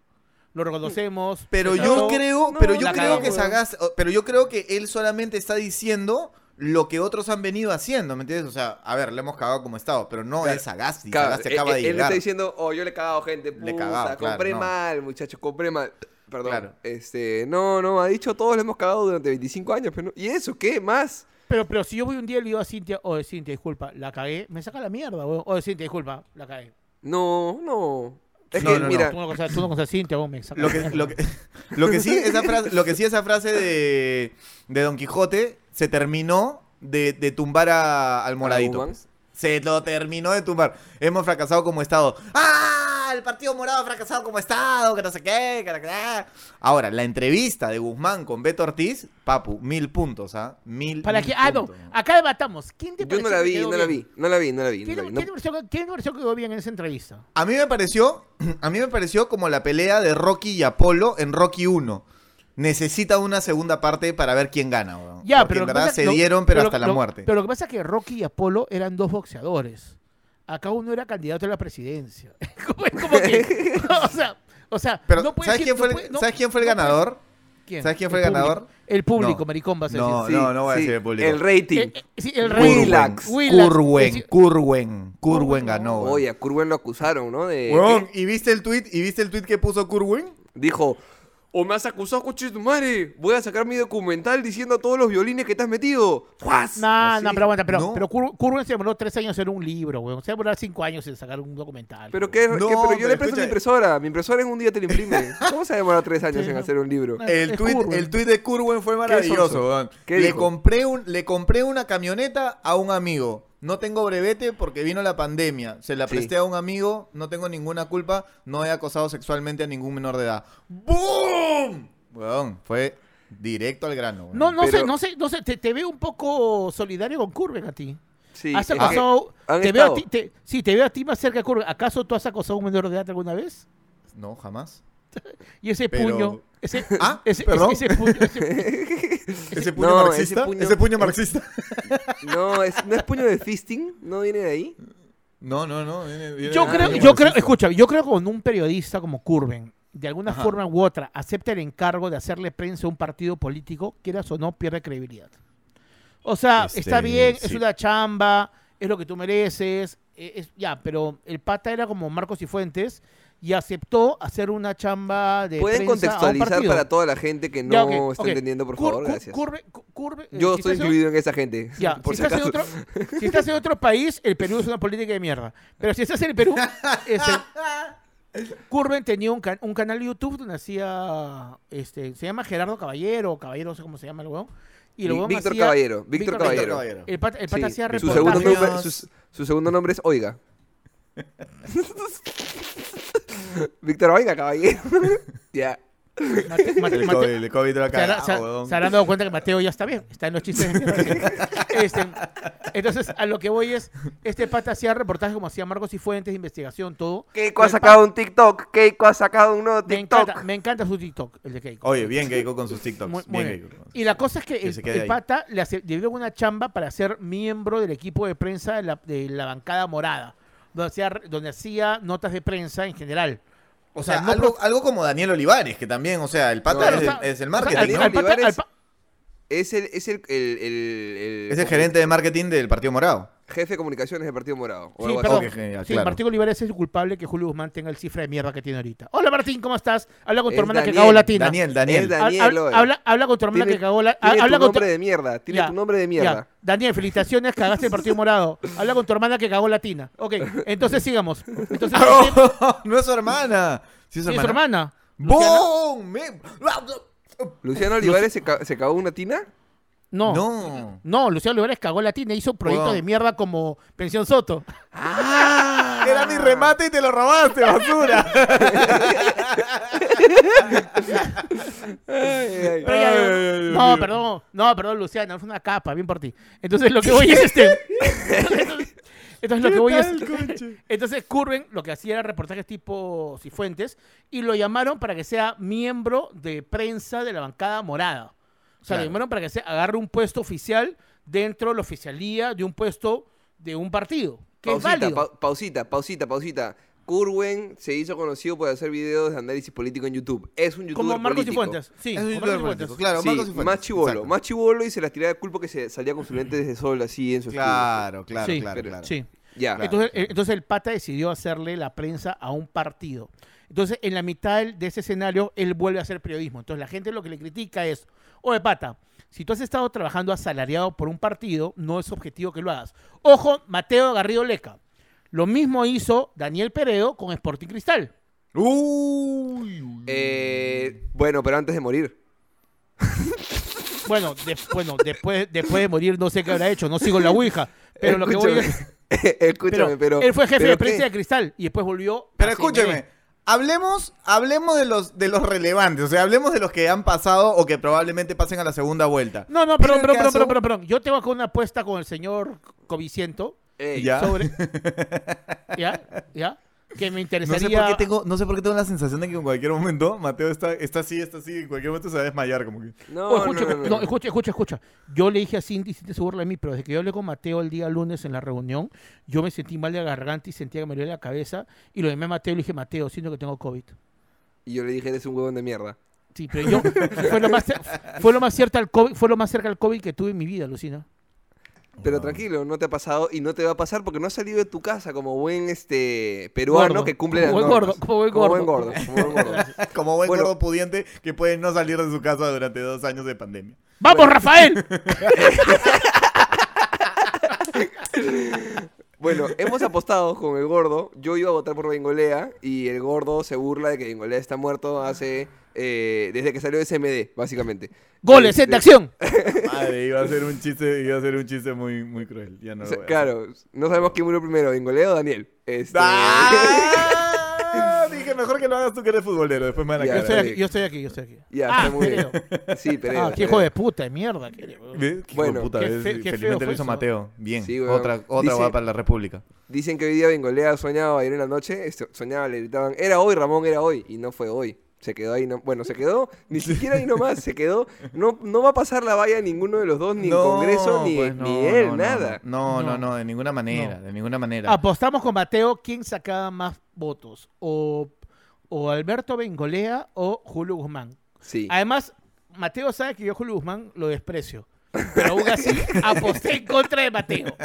B: lo reconocemos.
A: Pero yo
B: trató".
A: creo,
C: no,
A: pero yo creo
B: cagamos,
A: que. Sagasti, pero yo creo que él solamente está diciendo lo que otros han venido haciendo, ¿me entiendes? O sea, a ver, le hemos cagado como Estado, pero no
C: Claro,
A: es Sagasti.
C: Claro,
A: Sagasti
C: él,
A: acaba de
C: él- él
A: llegar.
C: está diciendo, oh, yo le he cagado gente, puta,
A: Le he cagado, claro,
C: compré
A: no.
C: mal, muchachos, compré mal. Perdón.
A: Claro.
C: Este, no, no, ha dicho todos le hemos cagado durante 25 años, pero no- ¿Y eso qué más?
B: Pero, pero si yo voy un día y le digo a Cintia, oye, Cintia, disculpa, la cagué, me saca la mierda, weón. Oye, Cintia, disculpa, la cagué.
C: No, no. Es
A: No,
C: que,
A: no, no.
C: mira,
B: Tú no conoces, tú no conoces a Cintia, me
A: Lo
B: la
A: que,
B: mierda.
A: lo, que, lo que sí, esa frase, lo que sí, esa frase de, de Don Quijote se terminó de, de tumbar a- al moradito. Pues. Se lo terminó de tumbar. Hemos fracasado como Estado. ¡Ah! El Partido Morado ha fracasado como Estado, que no sé qué, que no sé qué. Ahora, la entrevista de Guzmán con Beto Ortiz, papu, mil puntos, ¿ah? Mil.
B: Para
A: mil
B: que, ah, no, acá debatamos. ¿Quién te
C: yo no la vi, no la vi, no la vi, no la vi. no
B: ¿Quién,
C: la vi,
B: quién
C: no-
B: te pareció, quién te pareció que quedó bien en esa entrevista?
A: A mí me pareció, a mí me pareció como la pelea de Rocky y Apolo en Rocky 1. Necesita una segunda parte para ver quién gana, weón.
B: Ya,
A: Porque
B: pero
A: en
B: lo que
A: verdad
B: pasa-
A: se
B: lo-
A: dieron, pero, hasta
B: lo-
A: la muerte.
B: Pero lo que pasa es que Rocky y Apolo eran dos boxeadores. Acá uno era candidato a la presidencia. como, que, o sea, o sea,
A: Pero,
B: no puede
A: ¿sabes,
B: decir-
A: quién fue
B: no
A: el,
B: no-
A: ¿sabes quién fue el
B: no puede-
A: ganador?
B: ¿Quién?
A: ¿Sabes quién fue el ganador?
B: El público,
A: No.
B: maricón, vas a
A: No,
B: decir.
A: no, no voy a decir el público.
C: El rating.
B: Eh, eh, sí, el Es-
A: Kurwen, Kurwen
B: Kurwen,
A: ganó.
B: no.
C: Oye, a Kurwen lo acusaron, ¿no?
A: ¿y viste el tweet? ¿Y viste el tweet que puso Kurwen?
C: Dijo, o me has acusado, coche tu madre. Voy a sacar mi documental diciendo todos los violines que te has metido. ¡Fuas!
B: No,
C: Así.
B: no, pero aguanta, pero,
A: No.
B: pero se demoró tres años en hacer un libro, weón. Se demoró cinco años en sacar un documental.
C: Pero,
A: No,
C: pero yo
A: pero
C: le presto
A: escucha-
C: mi impresora. Mi impresora en un día te la imprime. ¿Cómo se ha demorado tres años
B: Sí,
C: en hacer un libro?
A: El tweet,
B: Kurwen.
A: el tweet de Kurwen fue maravilloso, weón.
C: ¿Qué
A: Le
C: dijo?
A: compré, un, le compré una camioneta a un amigo. No tengo brevete porque vino la pandemia. Se la
C: Sí.
A: presté a un amigo, no tengo ninguna culpa, no he acosado sexualmente a ningún menor de edad. ¡Boom! Weón, fue directo al grano. weón.
B: No, no sé, no sé, no sé, te, te veo un poco solidario con Kurwen a ti.
C: Sí,
B: ¿Has acosado? Te veo a ti, te- sí, te veo a ti más cerca de Kurwen. ¿Acaso tú has acosado a un menor de edad alguna vez?
A: No, jamás.
B: Y ese
A: Pero-
B: puño, ese,
A: Ah,
B: ese,
A: perdón.
B: ese, ese puño, ese-
A: ¿Ese puño
C: No,
A: marxista?
C: ese
A: ¿Ese
C: puño-
A: puño,
C: es-
A: marxista?
C: No, es, no es puño de fisting, no viene de ahí.
A: No, no, no. viene- viene
B: yo
A: de
B: creo, yo creo, escucha, yo creo que con un periodista como Kurven, de alguna
A: Ajá.
B: forma u otra, acepta el encargo de hacerle prensa a un partido político, quieras o no, pierde credibilidad. O sea,
A: Este,
B: está bien, es una chamba, es lo que tú mereces, eh, es, ya, pero el pata era como Marcos y Fuentes y aceptó hacer una chamba de
C: ¿Pueden
B: prensa a un
C: contextualizar para toda la gente que no
B: Ya,
C: está entendiendo, por
B: Cur-
C: favor?
B: cur-
C: Gracias.
B: curve- cu- curve- eh,
C: Yo
B: si
C: estoy
B: en-
C: incluido en esa gente.
B: Ya,
C: por
B: si,
C: si
B: estás en otro, si estás en otro país, el Perú es una política de mierda. Pero si estás en el Perú, este, Curven tenía un, can- un canal de YouTube donde hacía, este, se llama Gerardo Caballero, o Caballero, no sé cómo se llama el weón. Y weón
C: Víctor
B: hacía-
C: Caballero, Víctor
B: Víctor
C: Caballero.
A: Caballero.
B: El pata, el pata
C: Sí,
B: hacía
C: su
B: reportajes.
C: segundo, nombre, su, su segundo nombre es Oiga. Víctor Oiga, caballero. ya.
B: Mate- mate-
A: El
B: mate-
A: COVID, el COVID
B: se, hará- se-
A: huevón.
B: se habrán dado cuenta que Mateo ya está bien, está en los chistes. Este, entonces, a lo que voy es, este pata hacía reportajes como hacía Marcos y Fuentes, de investigación, todo.
C: Keiko ha sacado un TikTok. Keiko ha sacado un nuevo
B: Me
C: TikTok.
B: encanta, me encanta su TikTok, el de Keiko.
A: Oye, bien Keiko con sus TikToks.
B: Muy-
A: bien
B: bien.
A: Keiko.
B: Y la cosa es que
A: Que
B: el, pata le, hace- le dio una chamba para ser miembro del equipo de prensa de la, de la bancada morada, donde hacía, donde hacía notas de prensa en general.
A: O sea,
B: no
A: algo, algo como Daniel Olivares, que también, o sea, el pata es,
B: o sea,
A: el, es el
B: o sea,
A: marketing.
B: al-
C: Daniel
B: al pata-
C: Olivares-
B: al pa-
C: Es el, es el, el, el- el-
A: es el gerente de marketing del Partido Morado.
C: Jefe de comunicaciones del Partido Morado. o
B: Sí,
C: algo así.
A: genial,
B: Sí,
A: claro.
B: Martín Olivares es el culpable que Julio Guzmán tenga el cifra de mierda que tiene ahorita. Hola Martín, ¿cómo estás? Habla con tu
C: Es
B: hermana que cagó latina.
A: Daniel,
C: Es
A: Daniel.
C: Daniel.
B: Habla, habla con tu hermana
C: Tiene-
B: que cagó la...
C: Tiene
B: habla
C: tu
B: con tu-
C: nombre de mierda. Tiene
B: Ya,
C: tu nombre de mierda.
B: ya. Daniel, felicitaciones, cagaste el Partido Morado. Habla con tu hermana que cagó latina. Ok, entonces sigamos. Entonces,
A: no es su hermana. ¿Sí es su
B: ¿sí es su
A: hermana? ¡Boom! Me-
C: ¿Luciano Olivares se, ca- se cagó una tina?
B: No. No.
A: No.
B: Luciano Olivares cagó latina, hizo proyectos
A: Huevón.
B: de mierda como Pensión Soto.
A: ¡Ah! Era mi remate y te lo robaste, basura.
C: Ay, ay.
B: Pero ya-
A: Ay, ay, ay,
B: no,
A: ay.
B: perdón, no, perdón, Luciana, es una capa, bien por ti. Entonces lo que voy es este. Entonces, entonces lo que voy es. Entonces Curven lo que hacía era reportajes tipo Cifuentes y lo llamaron para que sea miembro de prensa de la bancada morada. O sea,
A: Claro.
B: lo llamaron para que se agarre un puesto oficial dentro de la oficialía de un puesto de un partido. Que es
C: Pausita,
B: válido.
C: pa- pausita, pausita, pausita. Curwen se hizo conocido por hacer videos de análisis político en YouTube. Es un youtuber
B: como Marcos y
C: político.
B: Fuentes. Sí,
A: Es un youtuber
B: Marcos y
A: político,
B: Fuentes.
A: claro,
C: Sí,
A: Marcos y Fuentes,
C: más chivolo, más chivolo y se las tiraba de culpa que se salía con sus lentes de sol así en su
A: Claro, claro,
B: Sí,
A: claro,
C: pero-
A: claro.
B: Sí.
C: Ya.
A: Claro.
B: Entonces, eh, entonces el pata decidió hacerle la prensa a un partido. Entonces, en la mitad de ese escenario, él vuelve a hacer periodismo. Entonces, la gente lo que le critica es, oye, pata, si tú has estado trabajando asalariado por un partido, no es objetivo que lo hagas. Ojo, Mateo Garrido Leca. Lo mismo hizo Daniel Peredo con Sporting Cristal.
A: Uy, uy.
C: Eh, bueno, pero antes de morir.
B: Bueno, de- bueno después, después de morir no sé qué habrá hecho, no sigo la Ouija. Pero lo que voy
C: Escúchame,
B: es...
C: Escúchame, pero.
B: él fue jefe
C: pero
B: de prensa de Cristal y después volvió...
A: Pero
B: a
A: escúcheme,
B: CNE.
A: Hablemos, hablemos de los, de los relevantes, o sea, hablemos de los que han pasado o que probablemente pasen a la segunda vuelta.
B: No, no, perdón, perdón, perdón,
A: caso-
B: perdón, perdón, perdón. Yo tengo acá una apuesta con el señor Coviciento.
C: Ey,
A: Ya.
B: Sobre. ¿Ya? ¿Ya? Que me
A: No sé,
B: interesaría.
A: por qué tengo, no sé por qué tengo la sensación de que en cualquier momento Mateo está, está así, está así, en cualquier momento se va a desmayar como que...
C: No,
B: Oh,
C: no,
B: escucha,
C: no, no,
B: no,
C: no.
B: escucha, escucha, escucha. Yo le dije a Cindy, Cindy se burla de mí, pero desde que yo hablé con Mateo el día lunes en la reunión, yo me sentí mal de la garganta y sentía que me dolía la cabeza. Y lo llamé a Mateo y le dije, Mateo, siento que tengo COVID.
C: Y yo le dije, eres un huevón de mierda.
B: Sí, pero yo fue lo más, fue lo más cierto al COVID, fue lo más cerca al COVID que tuve en mi vida, Lucina.
C: Pero tranquilo, no te ha pasado y no te va a pasar porque no has salido de tu casa como buen este peruano
B: Gordo,
C: que cumple
B: como
C: las
B: buen gordo, como buen
C: Como
B: gordo.
C: buen gordo, como buen gordo.
A: Como buen
C: Bueno.
A: gordo pudiente que puede no salir de su casa durante dos años de pandemia.
B: ¡Vamos, Rafael!
C: Bueno, hemos apostado con el gordo. Yo iba a votar por Bengolea y el gordo se burla de que Bengolea está muerto hace eh, desde que salió de CMD, básicamente.
B: ¡Goles,
C: Este,
B: set de acción!
A: Madre, iba a ser un chiste, iba a ser un chiste muy, muy cruel. Ya no
C: o
A: lo
C: sea,
A: voy a hacer.
C: claro, no sabemos quién murió primero, Bengolea o Daniel. Este,
A: ¡Ah! Mejor que lo hagas tú que eres futbolero, después me van a
C: Ya,
B: Yo estoy aquí, yo estoy aquí, yo estoy aquí.
C: Ya,
B: ah,
C: está muy bien. Sí, Peredo.
B: Ah, qué hijo de puta, de mierda.
A: ¿Ves? Qué
C: Bueno,
A: puta,
B: qué qué
A: Felizmente lo hizo. Mateo. Bien.
C: Sí,
A: otra otra
C: Dice-
A: va para la República.
C: Dicen que hoy día Bengolea soñaba ayer en la noche, este, soñaba, le gritaban, era hoy, Ramón, era hoy, y no fue hoy. Se quedó ahí, no, bueno, se quedó, ni siquiera ahí nomás, se quedó, no, no va a pasar la valla ninguno de los dos, ni
A: No,
C: el Congreso, ni,
A: pues
C: ni él, nada.
A: No, no,
B: No.
A: de ninguna manera, de ninguna manera.
B: Apostamos con Mateo quién sacaba más votos. O, o Alberto Bengolea o Julio Guzmán.
C: Sí.
B: Además, Mateo sabe que yo Julio Guzmán lo desprecio. pero aún así aposté en contra de Mateo.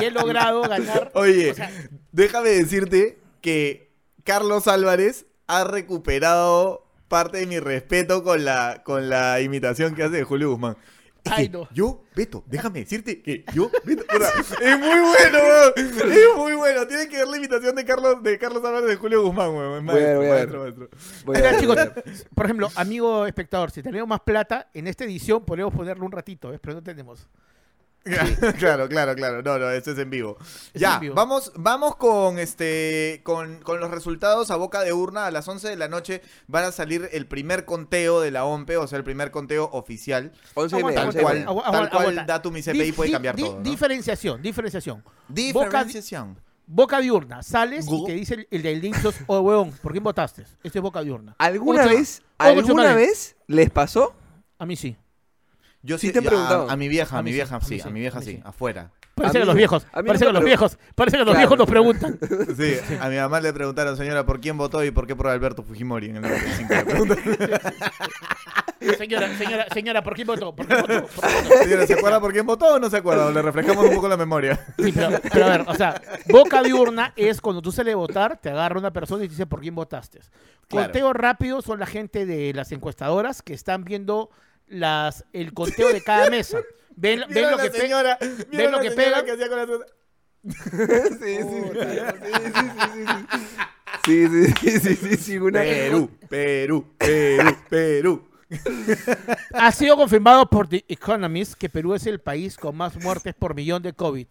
B: Y he logrado ganar.
A: Oye,
B: o sea,
A: déjame decirte que Carlos Álvarez ha recuperado parte de mi respeto con la, con la imitación que hace de Julio Guzmán. Es
B: Ay, no.
A: Yo, Beto, déjame decirte que yo, Beto, o sea, es muy bueno, weón. Es muy bueno. Tienes que ver la imitación de Carlos, de Carlos Álvarez de Julio Guzmán, weón. Es
C: Voy a ver,
A: Maestro,
C: voy a ver.
A: maestro, maestro.
C: Voy a
B: Mira,
C: ver,
B: chicos,
C: voy a ver.
B: por ejemplo, amigo espectador, si tenemos más plata, en esta edición podríamos ponerlo un ratito, ¿ves? pero no tenemos.
A: claro, claro, claro. No, no, esto es en vivo. ya,
B: en vivo.
A: vamos, vamos con este, con, con los resultados a boca de urna. A las 11 de la noche van a salir el primer conteo de la OMPE, o sea, el primer conteo oficial.
C: 11 y media,
A: Tal
C: 11 y
A: cual, tal cual
B: aguanta.
A: Datum y CPI
B: Di-
A: puede cambiar
B: di-
A: todo. ¿no?
B: Diferenciación, diferenciación.
A: Diferenciación.
B: Boca diurna, sales y te dice el, el del dichos, oh, weón, ¿por quién votaste? Este es boca diurna.
C: ¿Alguna vez, alguna vez les pasó?
B: A mí sí.
A: Yo
C: Sí
A: sí,
C: te
A: yo-
C: preguntado.
A: a, a mi vieja, a, mi vieja sí, a mi vieja sí, afuera.
B: Parece que los viejos, parece que los viejos, parece que los viejos nos preguntan.
A: Sí, a mi mamá le preguntaron, señora, ¿por quién votó y por qué por Alberto Fujimori en el 95? Le preguntan.
B: Señora, señora, señora, ¿por quién votó? ¿Por quién votó? ¿Por quién votó?
A: Señora, ¿se acuerda por quién votó o no se acuerda? Le refrescamos un poco la memoria.
B: Sí, pero, pero a ver, o sea, boca diurna es cuando tú sales a votar, te agarra una persona y te dice por quién votaste.
A: Claro.
B: Conteo rápido son la gente de las encuestadoras que están viendo las, el conteo de cada mesa. Ven, ven lo que
A: señora, mira
B: lo que
A: hacía con la-
C: Sí, sí, sí, sí, sí, sí, sí, sí, sí, sí, sí, sí, una...
A: Perú, Perú, Perú, Perú.
B: Ha sido confirmado por The Economist que Perú es el país con más muertes por millón de COVID.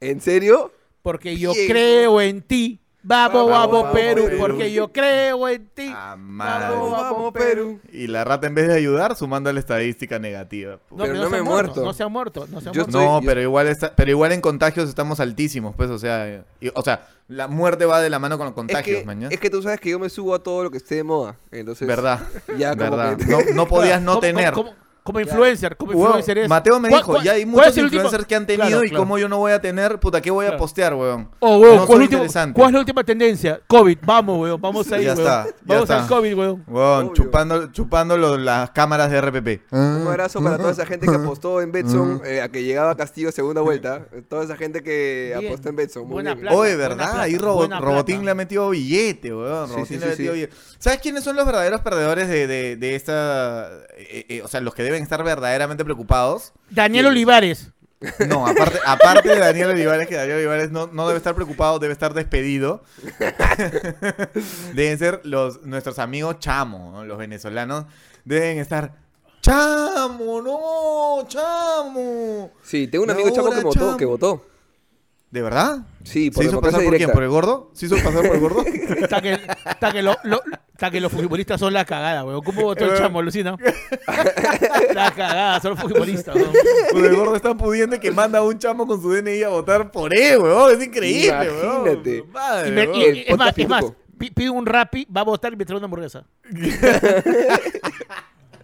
C: ¿En serio?
B: Porque yo
C: Bien.
B: creo en ti. Vamos,
C: Vamos,
B: vamos,
C: vamos,
B: Perú,
C: Perú.
B: porque yo creo en ti.
A: Madre.
B: Vamos,
C: Vamos, Perú.
A: Y la rata en vez de ayudar, sumando a la estadística negativa.
B: No,
C: Pero
B: que
C: no
B: se
C: me he muerto.
B: No se ha muerto, no se ha
C: Yo
B: muerto.
C: estoy-
A: No,
C: yo-
A: pero igual está, pero igual en contagios estamos altísimos, pues, o sea, y- o sea, la muerte va de la mano con los
C: Es
A: contagios,
C: que,
A: mañana.
C: es que tú sabes que yo me subo a todo lo que esté de moda. Entonces,
A: Verdad,
C: ya como
A: verdad.
C: que-
A: No, no podías no tener.
B: Como- como influencer, como
A: Weón,
B: influencer es.
A: Mateo me
B: ¿Cuál-
A: dijo,
B: cuál-
A: ya hay
B: cuál
A: muchos
B: es el último-
A: influencers que han tenido
B: Claro,
A: y
B: claro.
A: como yo no voy a tener, puta, ¿qué voy a
B: Claro.
A: postear, weón?
B: Oh, weón,
A: No
B: ¿cuál,
A: soy
B: es la última-
A: interesante.
B: cuál es la última tendencia? COVID, vamos, weón, vamos ahí,
A: Ya
B: weón.
A: está, ya
B: vamos al
A: está.
B: COVID, weón.
A: Weón,
C: Obvio.
A: chupando, chupando lo- las cámaras de RPP.
C: Un abrazo para toda esa gente que apostó en Betson eh, a que llegaba Castillo segunda vuelta. Toda esa gente que
B: Bien.
C: apostó en Betson. Muy
B: Buena
C: bien.
B: plata.
A: Oye,
B: buena
A: ¿verdad?
B: plata,
A: Ahí Robo-
B: buena
A: Robotín
B: plata.
A: le ha metido billete, weón.
C: Sí,
A: Robotín
C: sí,
A: le
C: sí,
A: ha metido
C: sí.
A: billete. ¿Sabes quiénes son los verdaderos perdedores de, de, de esta... eh, eh, o sea, los que deben estar verdaderamente preocupados?
B: Daniel. Olivares.
A: No, aparte, aparte de Daniel Olivares, que Daniel Olivares no, no debe estar preocupado, debe estar despedido. Deben ser los, nuestros amigos chamo, ¿no? los venezolanos. Deben estar... ¡Chamo! ¡No! ¡Chamo!
C: Sí, tengo un amigo chamo que votó.
A: chamo.
C: Que votó.
A: ¿De verdad?
C: Sí, por
A: ¿Se hizo pasar por quién? ¿Por el gordo? ¿Se hizo pasar por el gordo?
B: Está que, está que, lo- lo- está que los futbolistas son la cagada, weón. ¿Cómo votó el
A: Weón.
B: chamo, Lucina? La cagada, son los futbolistas, weón.
A: Pues el gordo es tan pudiente que manda a un chamo con su DNI a votar por él, weón. Es increíble, weón.
C: Imagínate.
A: Madre,
B: Y me-
A: weón.
B: y-
C: el
B: es más, es pide un rapi, va a votar y me trae una hamburguesa.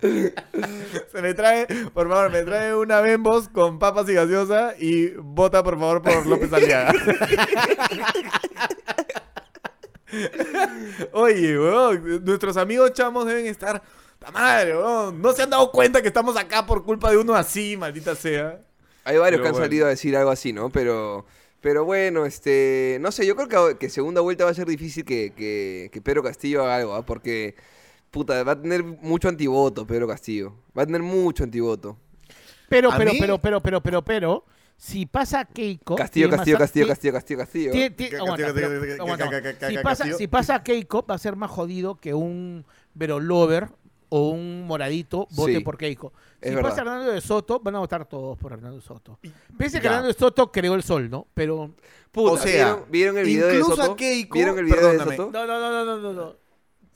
A: Se me trae, por favor, me trae una Bembos con papas y gaseosa y vota, por favor, por López Aliaga. Oye, weón, nuestros amigos chamos deben estar... ¡Ta madre, weón! No se han dado cuenta que estamos acá por culpa de uno así, maldita sea.
C: Hay varios
A: Pero
C: que han
A: bueno.
C: salido a decir algo así, ¿no? Pero, pero bueno, este, no sé, yo creo que, que segunda vuelta va a ser difícil que, que, que Pedro Castillo haga algo, ¿ah? Porque, puta, va a tener mucho antivoto Pedro Castillo. Va a tener mucho antivoto.
B: Pero, pero,
A: mí-
B: pero, pero, pero, pero, pero, si pasa Keiko...
C: Castillo, Castillo, Castillo, Castillo, Castillo, Castillo.
B: Si pasa- Keiko, va a ser más jodido que un Verolover o un moradito vote
C: Sí,
B: por Keiko. Si
C: verdad.
B: pasa Hernando de Soto, van a votar todos por Hernando de Soto. Pese a que. Hernando de Soto creó el sol, ¿no? Pero...
C: Puta,
A: O sea,
C: ¿vieron, vieron el video de
A: incluso
C: Soto?
A: a Keiko-
C: ¿Vieron el video
A: perdóname.
C: de Soto?
B: No, no, no, no, no, no, no.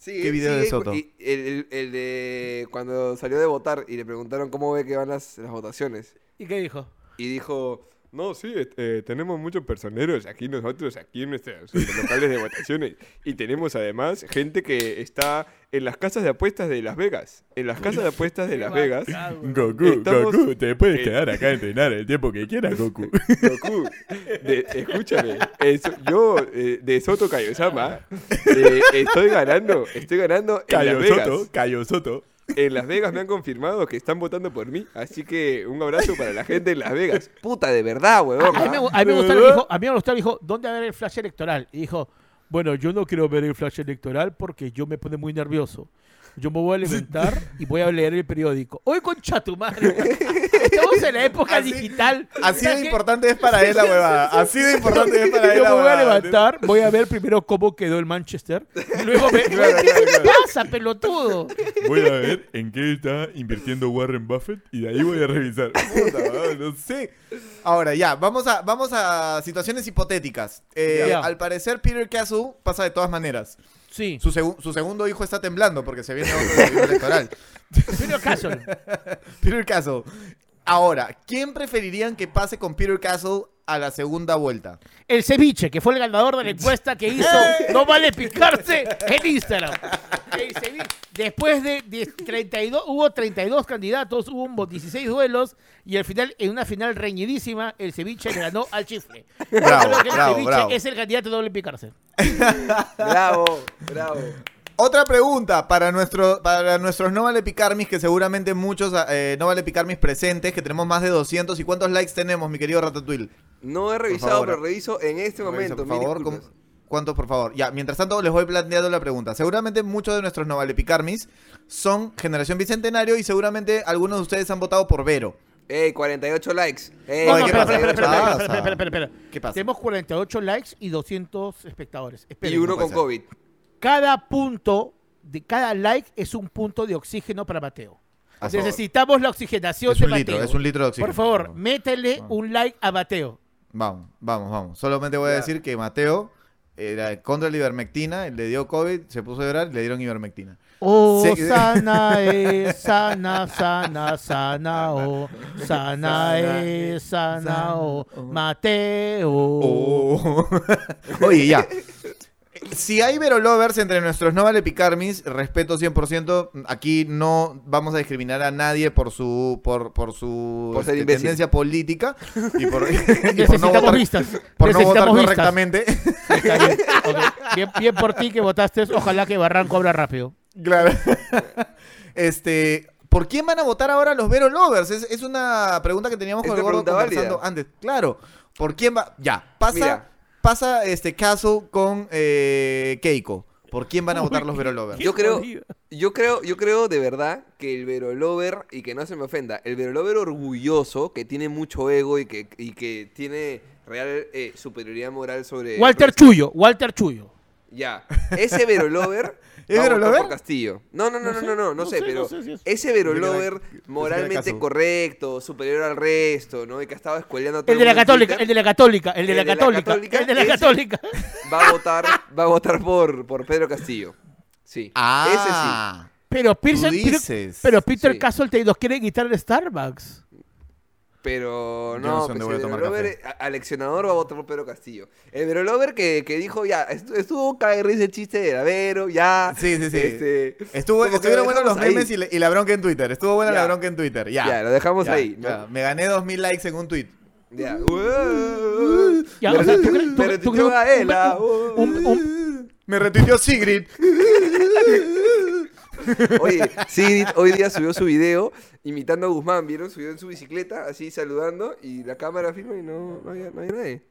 C: Sí,
A: ¿Qué video
C: sí,
A: de Soto?
C: y- El, el- el de cuando salió de votar y le preguntaron cómo ve que van las, las votaciones.
B: ¿Y qué dijo?
C: Y dijo, no, sí, eh, tenemos muchos personeros aquí nosotros, aquí en nuestros locales de votaciones. Y tenemos además gente que está en las casas de apuestas de Las Vegas. En las casas de apuestas de Las Vegas.
A: Goku,
C: Estamos-
A: Goku, te puedes
C: eh,
A: quedar acá a entrenar el tiempo que quieras, Goku.
C: Goku, de- escúchame, eso- yo eh, de Soto Kaiosama eh, estoy ganando, estoy ganando en Las
A: Cayo
C: Vegas.
A: Soto, Cayo Soto.
C: En Las Vegas me han confirmado que están votando por mí, así que un abrazo para la gente en Las Vegas. Puta, de verdad, huevón.
B: A mí me, gu- a mí me gustó, me dijo, a mí me gustó, me dijo, ¿dónde va a ver el flash electoral? Y dijo, bueno, yo no quiero ver el flash electoral porque yo me pone muy nervioso. Yo me voy a levantar y voy a leer el periódico. Hoy concha tu madre. Estamos en la época
A: Así-
B: digital.
A: Así de
B: que
A: importante es para él la huevada. Así de importante es para él
B: Yo me voy a levantar, voy a ver primero cómo quedó el Manchester. Y luego ver,
A: Claro,
B: ¿qué
A: claro, claro.
B: pasa, pelotudo?
D: Voy a ver en qué está invirtiendo Warren Buffett y de ahí voy a revisar.
A: Puta, no sé. Ahora, ya, vamos a, vamos a situaciones hipotéticas. Eh,
B: Ya.
A: Al parecer, Peter Castle pasa de todas maneras.
B: Sí,
A: Su, segu- su segundo hijo está temblando porque se viene otro electoral.
B: Peter Castle.
A: Peter Castle. Ahora, ¿quién preferirían que pase con Peter Castle a la segunda vuelta?
B: El ceviche, que fue el ganador de la encuesta que hizo No vale picarse en Instagram. El ceviche. Después de, de 32, hubo 32 candidatos, hubo un 16 duelos y al final, en una final reñidísima, el ceviche le ganó al chifle.
A: Bravo,
B: Creo que el
A: bravo,
B: ceviche
A: bravo.
B: es el candidato de doble picarse.
C: Bravo, bravo.
A: Otra pregunta para, nuestro, para nuestros No Vale Picarmis, que seguramente muchos eh, No Vale Picarmis presentes, que tenemos más de 200. ¿Y cuántos likes tenemos, mi querido Ratatouille?
C: No he revisado, pero reviso en este momento.
A: Por
C: mil
A: favor,
C: disculpas.
A: ¿cómo- ¿cuántos, por favor? Ya, mientras tanto, les voy planteando la pregunta. Seguramente muchos de nuestros No Vale Picarmis son generación bicentenario y seguramente algunos de ustedes han votado por Vero.
C: Ey, 48 likes. Ey,
B: No,
A: ¿qué
B: espera,
A: pasa?
B: espera, espera,
A: ¿Qué
B: espera,
A: pasa?
B: espera, espera, espera, espera.
A: ¿Qué pasa?
B: Tenemos 48 likes y 200 espectadores. Esperen.
C: Y uno con
A: ser.
B: Cada punto de cada like es un punto de oxígeno para Mateo. Necesitamos la oxigenación
A: Es
B: de
A: un litro,
B: Mateo.
A: es un litro de oxígeno.
B: Por favor, métele
A: Vamos.
B: un like a Mateo.
A: Vamos, vamos, vamos. Solamente voy a decir que Mateo era contra la ivermectina, le dio COVID, se puso a llorar y le dieron ivermectina.
B: Oh,
A: Sí.
B: sana es, sana, sana, sana, oh, sana es, sana, oh, Mateo.
A: Oh. Oye, ya. Si hay Vero Lovers entre nuestros no vale picarmis, respeto 100%. Aquí no vamos a discriminar a nadie por su por, por su
C: Por ser
A: este,
C: imbécil.
A: tendencia política y por, y por no
B: Necesitamos
A: votar,
B: vistas.
A: por no votar
B: Necesitamos vistas.
A: correctamente.
B: Está bien. Ok. Bien, bien por ti que votaste. Ojalá que Barranco abra rápido.
A: Claro. este, ¿por quién van a votar ahora los Vero Lovers? Es, es una pregunta que teníamos
C: Es
A: con el
C: una
A: gordo
C: pregunta
A: conversando
C: válida.
A: antes. Claro. ¿Por quién va? Ya, pasa,
C: Mira.
A: Pasa este caso con eh, Keiko. ¿Por quién van a votar
B: Uy,
A: los
B: qué-
A: Vero Lovers?
B: qué
C: Yo creo, yo creo, yo creo de verdad que el Verolover, y que no se me ofenda, el Verolover orgulloso, que tiene mucho ego y que, y que tiene real eh, superioridad moral sobre...
B: Walter Chuyo, Walter Chuyo.
C: Ya, ese Verolover
A: ¿Es Verolover?
C: por Castillo. No, no, no, no, no, no, no
B: no
C: sé,
B: sé,
C: pero
B: no sé si es-
C: ese Verolover moralmente correcto, superior al resto, ¿no? Y que estaba escueleando a todo
B: El de la católica,
C: Twitter,
B: el de la católica, el de la
C: El de la
B: católica, el de la católica.
C: va a votar, va a votar por, por Pedro Castillo. Sí,
A: Ah,
B: Pero
A: dices.
B: pero Peter
C: Sí.
B: Castle te nos quiere quitar el Starbucks.
C: Ese. Pero
A: no
C: pues el
A: tomar
C: Verolover, a- aleccionador va a votar por Pedro Castillo. El Verolover que, que dijo ya, estu- estuvo cae risa el chiste de Vero, ya.
A: Sí, sí, sí.
C: este,
A: Estuvo, estuvieron
C: lo
A: buenos los memes y, la- y la bronca en Twitter. Estuvo buena la bronca en Twitter. Ya.
C: Ya, lo dejamos
A: Ya,
C: ahí.
A: Me gané 2000 likes en un tweet.
C: Ya.
B: Ya, o sea, ¿tú crees- tú-
C: Pero
B: tú
C: tuiteó
B: crees-
C: Gaela,
B: un- un-
A: Me retuiteó Sigrid.
C: Oye, Sigrid hoy día subió su video imitando a Guzmán, ¿vieron? Subió en su bicicleta, así saludando, y la cámara filma y no, no había, no había nadie.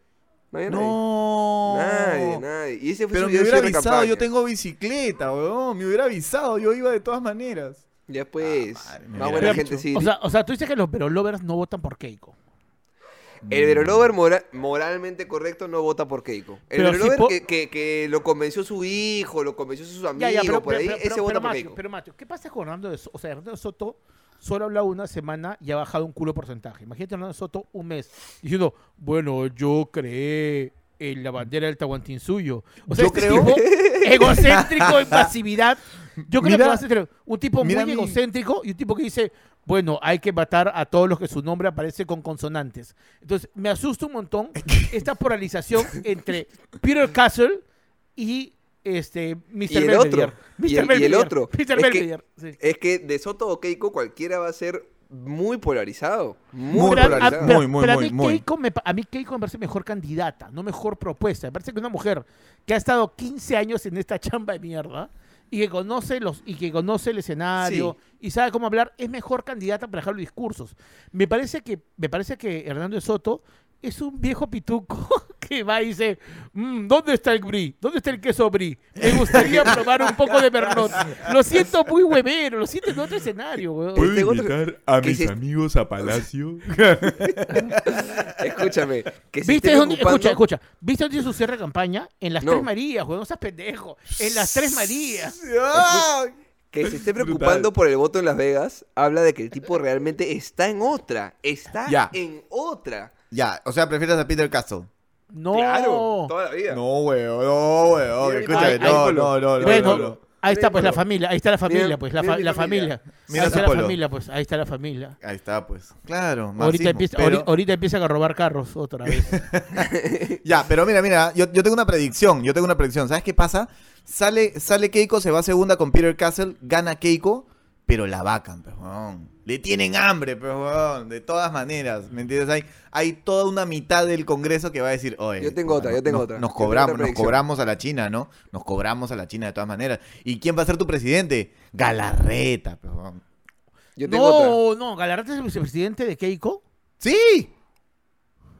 C: No había
A: No.
C: nadie. Nadie, nadie. Y ese fue
A: Pero
C: su
A: me
C: video
A: hubiera
C: cierre de
A: avisado, yo tengo bicicleta, weón. Me hubiera avisado, yo iba de todas maneras.
C: Ya pues,
A: Ah, madre, me
C: más
A: hubiera
C: buena gente Sigrid.
B: O sea, o sea, tú dices que los Verolovers no votan por Keiko.
C: El Verolover mora- moralmente correcto no vota por Keiko. El Verolover que, que, que lo convenció su hijo, lo convenció sus amigos,
B: Ya, ya, pero,
C: por
B: pero-
C: ahí,
B: pero-
C: ese
B: pero-
C: vota
B: pero,
C: por
B: Mateo,
C: Keiko.
B: pero Mateo, ¿qué pasa con Hernando de Soto? O sea, Hernando Soto solo ha hablado una semana y ha bajado un culo porcentaje. Imagínate a Hernando Soto un mes diciendo, bueno, yo creé en la bandera del Tahuantinsuyo. O sea,
A: Yo
B: este
A: creo-
B: tipo egocéntrico en pasividad. Yo creo
A: Mira-
B: que va a ser un tipo muy egocéntrico y un tipo que dice, bueno, hay que matar a todos los que su nombre aparece con consonantes. Entonces, me asusta un montón esta polarización entre Peter Castle y este Mr.
C: Y el
B: Belvedere.
C: otro,
B: Mr.
C: y el- y el
B: Belvedere.
C: otro.
B: Mr.
C: Es que-
B: sí.
C: Es que de Soto o Keiko cualquiera va a ser muy polarizado. Muy,
A: Muy
B: Pero a- a,
A: polarizado.
B: pero-
A: Muy, muy,
B: pero a
A: muy,
B: mí
A: muy.
B: Keiko me a mí Keiko me parece mejor candidata, no mejor propuesta. Me parece que una mujer que ha estado 15 años en esta chamba de mierda y que conoce los y que conoce el escenario y sabe cómo hablar, es mejor candidata para dejar los discursos. Me parece que me parece que Hernando de Soto es un viejo pituco que va y dice, "Mm, ¿dónde está el brie? ¿Dónde está el queso brie? Me gustaría probar un poco de Merlot. Lo siento muy huevero, lo siento en otro escenario, weón.
D: ¿Puedo invitar a mis
C: se-
D: amigos a Palacio?
C: Escúchame. Que se
B: ¿Viste dónde,
C: preocupando-
B: escucha, escucha, ¿viste dónde hizo su cierre de campaña? En las
C: No.
B: Tres Marías, weón, no seas pendejo. En las Tres Marías.
A: ¡Ah!
C: Que se esté
D: Brutal.
C: preocupando por el voto en Las Vegas habla de que el tipo realmente está en otra. Está
A: Ya.
C: en otra.
A: Ya, o sea, prefieres a Peter Castle.
B: No.
C: Claro, toda la vida.
A: No, weón, no, weón. Escúchame, no, no, no, no,
B: Bueno,
A: no, no.
B: ahí está pues la familia, ahí está la familia,
C: mira,
B: pues la, fa- la
C: familia.
B: familia.
A: Mira
B: ahí está la familia, pues ahí está la familia.
A: Ahí está, pues. Claro,
B: Ahorita, empieza,
A: pero-
B: ahorita empiezan a robar carros otra vez.
A: Ya, pero mira, mira, yo, yo tengo una predicción, yo tengo una predicción. ¿Sabes qué pasa? Sale, sale Keiko, se va segunda con Peter Castle, gana Keiko, pero la vacan, pues, weón. Le tienen hambre, weón, de todas maneras, ¿me entiendes? Hay, hay toda una mitad del Congreso que va a decir, oye...
C: Yo tengo otra, yo tengo otra.
A: Nos cobramos,
C: otra
A: nos cobramos a la China, ¿no? Nos cobramos a la China de todas maneras. ¿Y quién va a ser tu presidente? Galarreta, weón.
C: Yo tengo otra.
B: no, no, Galarrete es el vicepresidente de Keiko.
A: ¡Sí!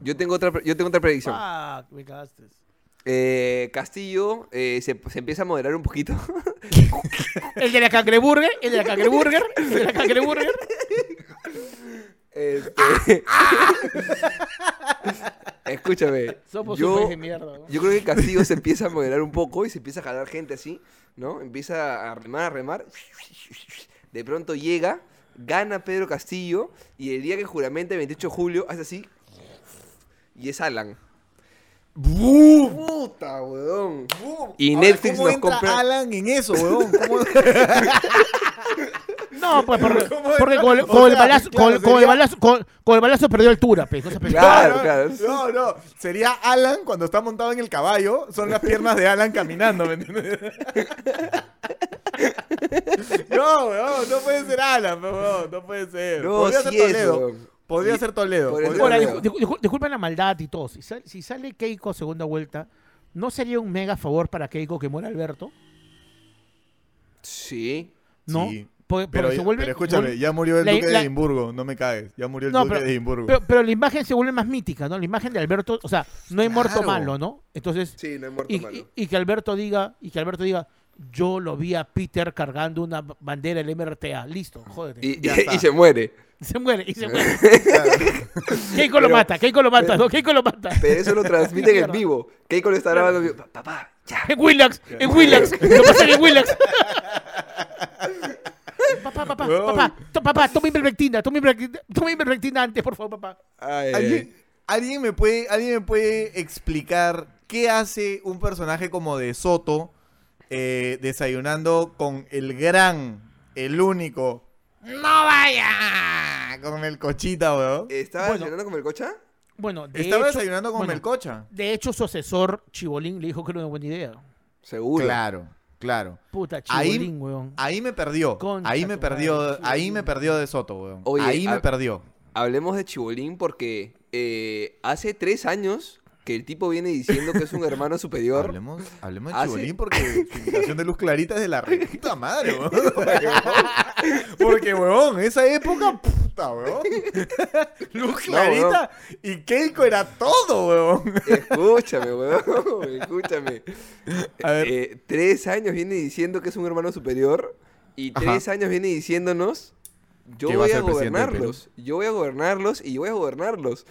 C: Yo tengo otra, yo tengo otra predicción.
B: Ah, me cagaste.
C: Eh, Castillo eh, se, se empieza a moderar un poquito.
B: El de la cangreburger, el de la cangreburger, el de la cangreburger.
C: Este- Escúchame.
B: Somos un
C: yo,
B: país de mierda. ¿no?
C: yo creo que Castillo se empieza a moderar un poco y se empieza a jalar gente así, ¿no? Empieza a remar, a remar. De pronto llega, gana Pedro Castillo y el día que juramenta el 28 de julio hace así. Y es Alan. ¡Puta, weón! Y
A: Ahora,
C: Netflix
A: ¿cómo
C: nos
A: entra
C: compra.
A: Alan en eso, weón? ¿Cómo-
B: No, pues porque,
A: ¿Cómo
B: porque con, el balazo,
A: claro,
B: con, con el balazo, con, con el balazo perdió altura, pues, no se.
C: Claro, claro.
A: No, no. Sería Alan cuando está montado en el caballo. Son las piernas de Alan caminando, ¿me entiendes? No, weón, no puede ser Alan, weón, no puede ser.
C: No,
A: Podría
C: sí
A: ser
C: es.
A: Podría
C: Y-
A: ser Toledo.
C: podría ser
B: Ahora,
C: Toledo.
B: disculpen la maldad y todo. Si, sal- si sale Keiko a segunda vuelta, ¿no sería un mega favor para Keiko que muera Alberto?
C: Sí.
B: No.
A: Sí,
B: Porque-
A: Pero,
B: porque se vuelve-
A: pero escúchame,
B: vuelve-
A: ya murió el
B: la-
A: duque
B: la-
A: de Edimburgo, no me cagues. Ya murió el
B: No,
A: duque
B: pero-
A: de Edimburgo.
B: Pero, pero la imagen se vuelve más mítica, ¿no? La imagen de Alberto, o sea, no hay muerto malo, ¿no? Entonces,
C: Sí, no hay muerto
B: y,
C: malo.
B: y- y que Alberto diga, y que Alberto diga, yo lo vi a Peter cargando una bandera del MRTA, listo, jódete.
C: Y se muere.
B: Se muere, y se muere. Keiko lo mata, Keiko lo mata, ¿no? Keiko lo mata.
C: Pero eso lo transmiten en vivo. Keiko le está grabando en vivo. "Pa- Papá, ya.
B: En Willax, en Willax, lo pasan en Willax. Papá, papá, papá, to- papá, toma ivermectina, toma ivermectina, toma ivermectina antes, por favor, papá.
C: Ay,
A: ¿Alguien, alguien me puede, ¿Alguien me puede explicar qué hace un personaje como de Soto eh, desayunando con el gran, el único, ¡No vaya! Con el cochita, weón.
C: ¿Estaba
B: Bueno.
C: desayunando con el cocha?
B: Bueno, de
A: Estaba
B: hecho,
A: desayunando con
B: bueno,
A: Melcocha.
B: De hecho, su asesor, Chibolín, le dijo que era una buena idea.
C: Seguro.
A: Claro, claro.
B: Puta,
A: Ahí-
B: Chibolín, weón.
A: Ahí me perdió.
B: Concha
A: ahí me
B: tu
A: perdió. ahí me perdió de Soto, weón.
C: Oye,
A: ahí me perdió.
C: Hablemos de Chibolín porque eh, hace tres años que el tipo viene diciendo que es un hermano superior.
A: Hablemos, hablemos de Chibolín porque su imitación de Luz Clarita es de la puta madre, weón. Porque, weón, esa época, puta, weón. Luz Clarita y Keiko era todo, weón.
C: Escúchame, weón. Escúchame.
A: A ver.
C: Eh, tres años viene diciendo que es un hermano superior. Y
A: Ajá.
C: tres años viene diciéndonos: Yo
A: a
C: voy a gobernarlos. Yo voy a gobernarlos y yo voy a gobernarlos.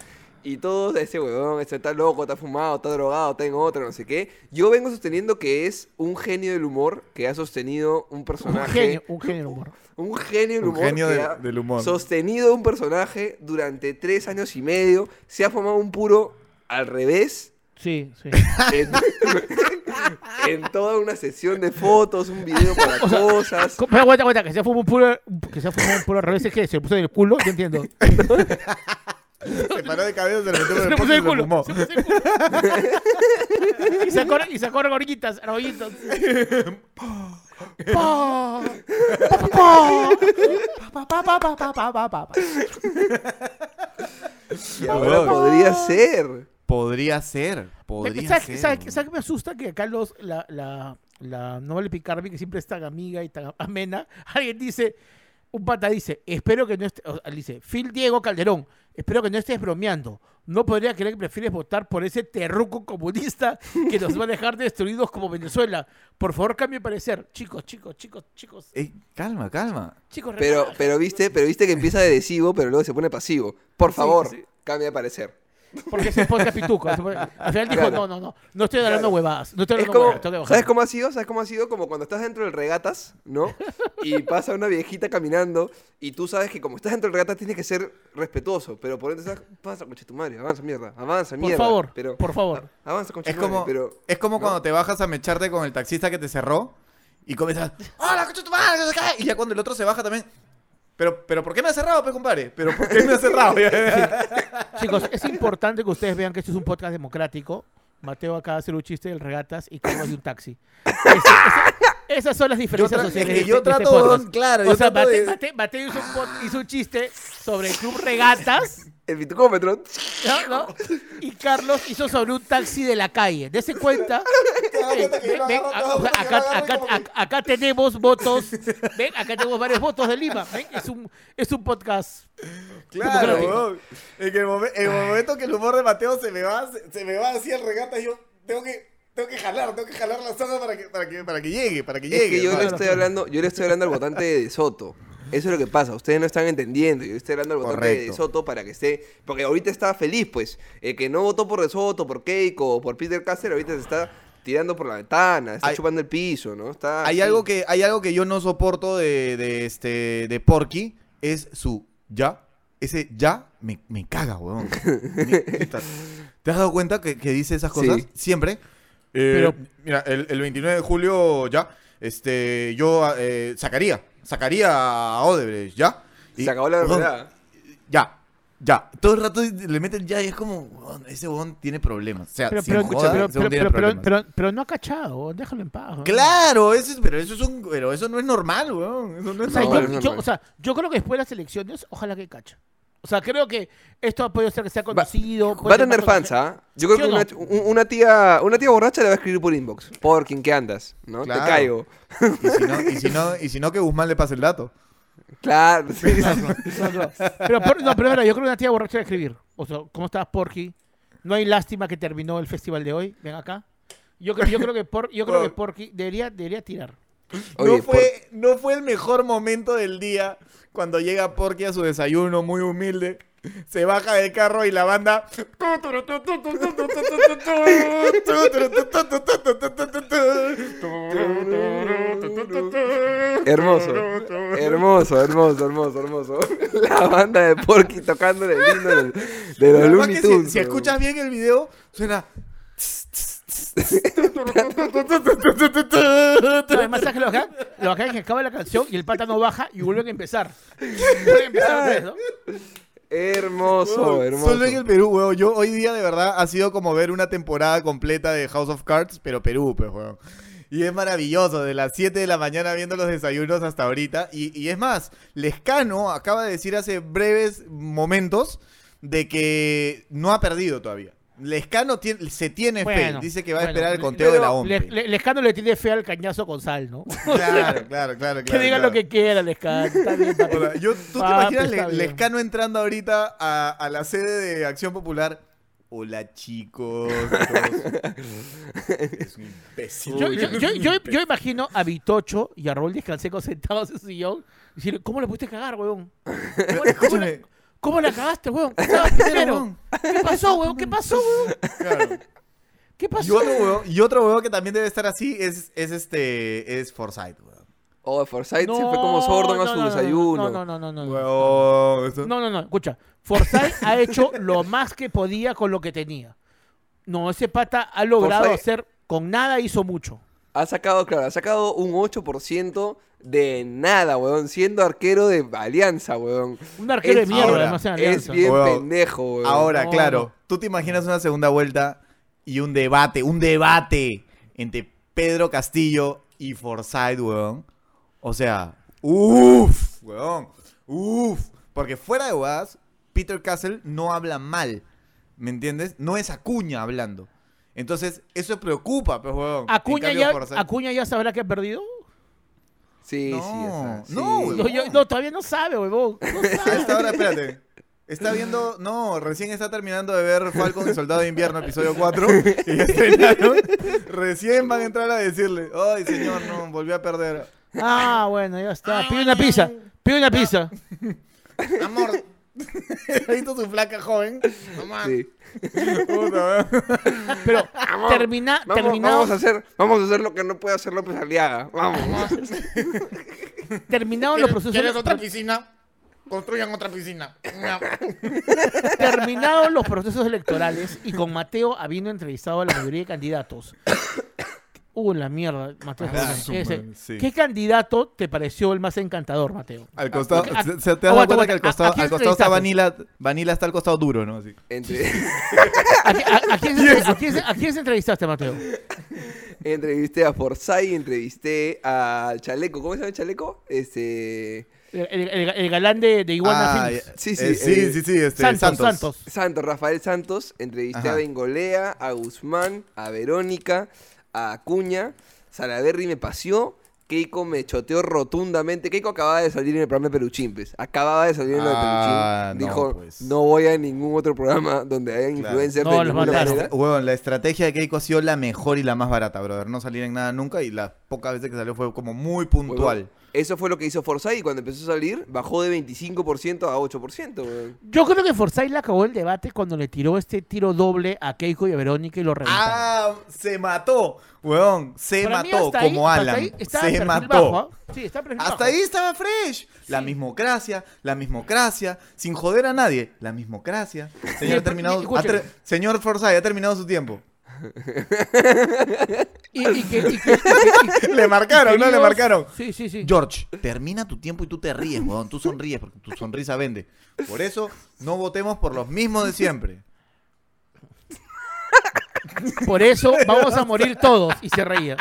C: Y todos, ese huevón, este está loco, está fumado, está drogado, está en otra, no sé qué. Yo vengo sosteniendo que es un genio del humor que ha sostenido un
B: Un
C: personaje.
B: genio, un genio del humor.
C: Un genio del
A: Un
C: humor.
A: genio
C: que
A: del-
C: ha
A: del humor.
C: Sostenido un personaje durante tres años y medio. Se ha formado un puro al revés.
B: Sí, sí.
C: En, en toda una sesión de fotos, un video para
B: O sea,
C: cosas.
B: Co- Pero aguanta, aguanta, que se fumó un puro, que se fumó un puro al revés, es que se puso en el culo, yo entiendo.
A: Se paró de cabeza, se lo metió
B: le
A: el
B: puso en el
A: y se
B: culo.
A: fumó.
B: se puso el culo. y sacó, y sacó argollitas, argollitas. Pa, pa, pa, pa, pa, pa, pa, pa, pa, pa, pa.
C: Y ahora podría ser.
A: Podría ser, podría
B: ¿Sabes,
A: ser.
B: sabes- qué me asusta? Que acá los, la, la, la no vale picarme, que siempre es tan amiga y tan amena, alguien dice, un pata dice, espero que no estés, dice, Phil Diego Calderón, espero que no estés bromeando. No podría creer que prefieres votar por ese terruco comunista que nos va a dejar destruidos como Venezuela. Por favor, cambie de parecer. Chicos, chicos, chicos, chicos,
A: Ey, calma, calma.
B: chicos,
C: Pero,
B: relaja.
C: pero viste, pero viste que empieza de adhesivo, pero luego se pone pasivo. Por favor,
B: sí.
C: cambia de parecer.
B: Porque se podcast pituco. Al final dijo,
C: Claro.
B: no, no, no, no estoy hablando huevadas. No estoy
C: Es
B: hablando
C: como,
B: huevadas, tengo que bajar.
C: ¿Sabes cómo ha sido? ¿Sabes cómo ha sido? Como cuando estás dentro del regatas, ¿no? Y pasa una viejita caminando y tú sabes que como estás dentro del regatas tienes que ser respetuoso, pero por dentro estás, pasa, concha tu madre, avanza mierda, avanza
B: Por
C: mierda.
B: favor,
C: pero,
B: por favor.
C: a- avanza, concha
A: Es
C: tu madre,
A: como,
C: pero...
A: es como
C: ¿no?
A: cuando te bajas a mecharte con el taxista que te cerró y comienzas, ¡Hola, coche tu madre! no sé qué", Y ya cuando el otro se baja también, pero, pero ¿por qué me ha cerrado, pe, compadre? ¿Pero por qué me ha cerrado?
B: Chicos, es importante que ustedes vean que este es un podcast democrático. Mateo acaba de hacer un chiste del regatas y Carlos de un taxi. Ese- ese- esas son las
A: Yo
B: diferencias
A: tra-
B: sociales.
A: que yo
B: de este
A: trato,
B: podcast.
A: claro,
B: O
A: yo
B: sea,
A: trato de-
B: Mateo hizo un, pod- hizo un chiste sobre el club regatas,
C: El bitucómetro.
B: ¿no? ¿no? Y Carlos hizo sobre un taxi de la calle. Dese cuenta. Ven, ven, a- o sea, acá, tenemos votos. Ven, acá tenemos varios votos de Lima. Ven, es un, es un podcast.
A: Claro, weón. En el, momen- en el momento que el humor de Mateo se me va, se, se me va así al regata, yo tengo que, tengo que jalar, tengo que jalar la soga para que, para que, para que llegue, para que
C: Es
A: llegue.
C: que yo le estoy hablando, yo le estoy hablando al votante de Soto. Eso es lo que pasa, ustedes no están entendiendo. Yo estoy hablando al votante de
A: Correcto.
C: Soto para que esté. Porque ahorita está feliz, pues. El que no votó por De Soto, por Keiko o por Peter Cáceres, ahorita se está tirando por la ventana, está
A: Hay-
C: chupando el piso, ¿no? Está
A: Hay
C: así.
A: algo que, hay algo que yo no soporto de, de este de Porky, es su ya. Ese ya me, me caga, weón. Me-. ¿Te has dado cuenta que, que dice esas cosas?
C: Sí.
A: Siempre.
D: Pero,
A: Pero, mira, el, el 29 de julio ya, este, yo eh, sacaría, sacaría a Odebrecht, ¿ya? Y-
C: Se acabó la verdad.
A: Ya, ya. Todo el rato le meten ya y es como, ese weón tiene problemas. O sea,
B: Pero,
A: sin
B: pero,
A: joda,
B: pero,
A: ese weón
B: pero,
A: tiene
B: pero, pero,
A: problemas.
B: pero- pero no ha cachado. Déjalo en paz. ¿no?
A: Claro, eso es, pero eso es un, pero eso no es normal, weón. Eso no es
B: O sea, yo,
C: no es
B: yo-
C: normal.
B: o sea, yo creo que después de las elecciones, ojalá que cacha. O sea, creo que esto ha podido ser que sea conocido.
C: Va a tener fans. ¿ah? Yo creo
B: ¿Sí
C: que una, tía, una tía borracha le va a escribir por inbox. Por quien que andas, ¿no?
A: Claro.
C: Te caigo.
A: Y si no, y si no, y si no que Guzmán le pase el dato.
C: Claro. sí, sí.
B: No, no. Pero, por- no, pero yo creo que una tía borracha de escribir. O sea, ¿cómo estás, Porky? No hay lástima que terminó el festival de hoy. Ven acá. Yo creo, yo creo que por, yo creo que Porky debería, debería tirar.
C: Oye,
A: no, fue, no fue el mejor momento del día cuando llega Porky a su desayuno muy humilde. Se baja del carro y la banda.
C: Hermoso. Hermoso, hermoso, hermoso, hermoso. La banda de Porky tocando el himno del- de los Looney
A: si,
C: Tunes.
A: si escuchas bien el video, suena.
B: Además, ¿sabes lo bacán? Lo es que acaba la canción y el pata no baja y vuelven a empezar. Vuelven a empezar otra vez, ¿no?
C: Hermoso, hermoso.
A: Solo en el Perú, weón. Yo hoy día de verdad ha sido como ver una temporada completa de House of Cards, pero Perú, pues, weón. Y es maravilloso, de las 7 de la mañana viendo los desayunos hasta ahorita. Y, y es más, Lescano acaba de decir hace breves momentos de que no ha perdido todavía. Lescano tiene- se tiene
B: Bueno,
A: fe, dice que va a esperar el conteo de la
B: le- Lescano le tiene fe al cañazo con sal, ¿no?
A: Claro, claro, claro.
B: que
A: claro,
B: digan
A: claro.
B: lo que quiera, Lescano. Está bien,
A: yo, ¿Tú te
B: Papi,
A: imaginas
B: bien.
A: Lescano entrando ahorita a, a la sede de Acción Popular? Hola chicos. es un imbécil.
B: Yo, yo, yo, yo, yo imagino a Vitocho y a Raúl Descanseco sentados en su sillón y decirle, ¿cómo le pudiste cagar, weón? ¿Cómo, le- cómo,
A: Escúchame.
B: le- cómo la cagaste, weón? ¿Qué? ¿Qué pasó, weón? ¿Qué pasó, weón?
A: Claro.
B: ¿Qué
A: Y
B: pasó?
A: otro huevo, y otro huevo que también debe estar así es, es este es Forsyth, weón.
C: Oh, Forsyth se fue como Sordon a
B: no,
C: su
B: no, no,
C: desayuno.
B: No, no, no, no. No, no, no, no. Escucha, Forsyth ha hecho lo más que podía con lo que tenía. No, ese pata ha logrado
C: Forsyth-
B: hacer con nada, hizo mucho.
C: Ha sacado, claro, ha sacado un 8% de nada, weón. Siendo arquero de Alianza, weón.
B: Un arquero
C: Es-
B: de mierda,
A: ahora,
B: además en
C: Es bien
A: Weón.
C: pendejo, weón.
A: Ahora,
B: No,
A: claro, tú te imaginas una segunda vuelta y un debate, un debate entre Pedro Castillo y Forsyth, weón. O sea, uff, weón, uff. Porque fuera de huevadas, Peter Castle no habla mal, ¿me entiendes? No es Acuña hablando. Entonces, eso preocupa, pues, huevón.
B: Acuña ya, Acuña ya sabrá que ha perdido.
C: Sí,
A: No,
C: sí, está.
A: no,
C: Sí.
A: huevón.
B: No, yo- no, todavía no sabe, huevón. No
A: A
B: sabe.
A: esta hora, espérate. Está viendo, no, recién está terminando de ver Falcon y Soldado de Invierno, episodio 4. Y estrenaron. Recién van a entrar a decirle, ay señor, no, volvió a perder.
B: Ah, bueno, ya está. Pide una pizza. Pide una pizza.
A: Amor. ¿Has visto su flaca joven? Mamá.
C: Sí.
A: Puta,
B: Pero termina,
C: Vamos,
B: terminado,
C: vamos a hacer, vamos a hacer lo que no puede hacer López Aliaga. Vamos.
B: terminado los procesos,
A: ¿Quieres otra piscina? Construyan otra piscina.
B: terminados los procesos electorales y con Mateo habiendo entrevistado a la mayoría de candidatos. Uh, la mierda, Mateo.
A: Ah,
B: ¿Qué,
A: sí.
B: candidato te pareció el más encantador, Mateo?
A: Al costado,
B: Ah,
A: se, se te das
B: aguanta,
A: cuenta que al.
B: ¿A-
A: costado,
B: a
A: al costado está? Vanilla, Vanilla está al costado duro, ¿no? Así.
C: Entre-
B: ¿A, qui- a- a quién, se- a quién se- a quién se entrevistaste, Mateo?
C: entrevisté a Forsyth, entrevisté al Chaleco. ¿Cómo se llama el Chaleco? Este.
B: El, el- el galán de, de Iguana
A: Ah, ya.
C: Sí, sí,
A: Eh, sí,
C: eh,
A: sí, sí, este,
B: Santos,
A: Santos.
B: Santos.
C: Santos, Rafael Santos. Entrevisté
A: Ajá.
C: a Bengolea, a Guzmán, a Verónica, a Acuña. Salaberry me paseó. Keiko me choteó rotundamente. Keiko acababa de salir en el programa de Peluchimpes. Acababa de salir en lo de
A: Ah,
C: Peluchín.
A: no,
C: Dijo,
A: pues.
C: no voy a ningún otro programa donde hayan
A: Claro.
C: influencers
B: No,
C: de ninguna manera.
A: Huevón, la estrategia de Keiko ha sido la mejor y la más barata, brother. No salir en nada nunca y las pocas veces que salió fue como muy puntual.
C: Eso fue lo que hizo Forsyth y cuando empezó a salir bajó de 25% a 8%. weón.
B: Yo creo que Forsyth le acabó el debate cuando le tiró este tiro doble a Keiko y a Verónica y lo reventaron.
A: Ah, se mató, huevón. Se
B: Para mí,
A: mató
B: ahí-
A: como
B: hasta
A: Alan. Se mató.
B: bajo, ¿ah? Sí, está
A: Hasta
B: bajo.
A: ahí estaba fresh. La mismocracia, la mismocracia, sin joder a nadie. La mismocracia. Señor, ha terminado, ha ter- señor Forsyth, ha terminado su tiempo.
B: Y, y que, y que- y que- y que-
A: Le marcaron, ¿no? Le marcaron.
B: Sí, sí, sí.
A: George, termina tu tiempo y tú te ríes, huevón. Tú sonríes porque tu sonrisa vende. Por eso, no votemos por los mismos de siempre.
B: Por eso vamos a morir todos. Y se reía.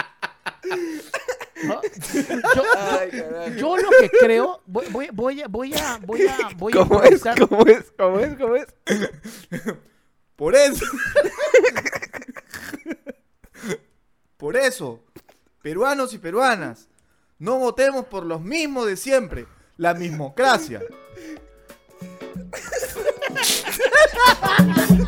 B: ¿No? Yo,
C: Ay, carajo.
B: yo lo que creo, voy, voy, voy a, voy a, voy a, voy a
C: ¿Cómo es?
B: improvisar.
C: ¿Cómo es? ¿Cómo es? ¿Cómo es?
A: Por eso. Por eso, peruanos y peruanas, no votemos por los mismos de siempre. La mismocracia.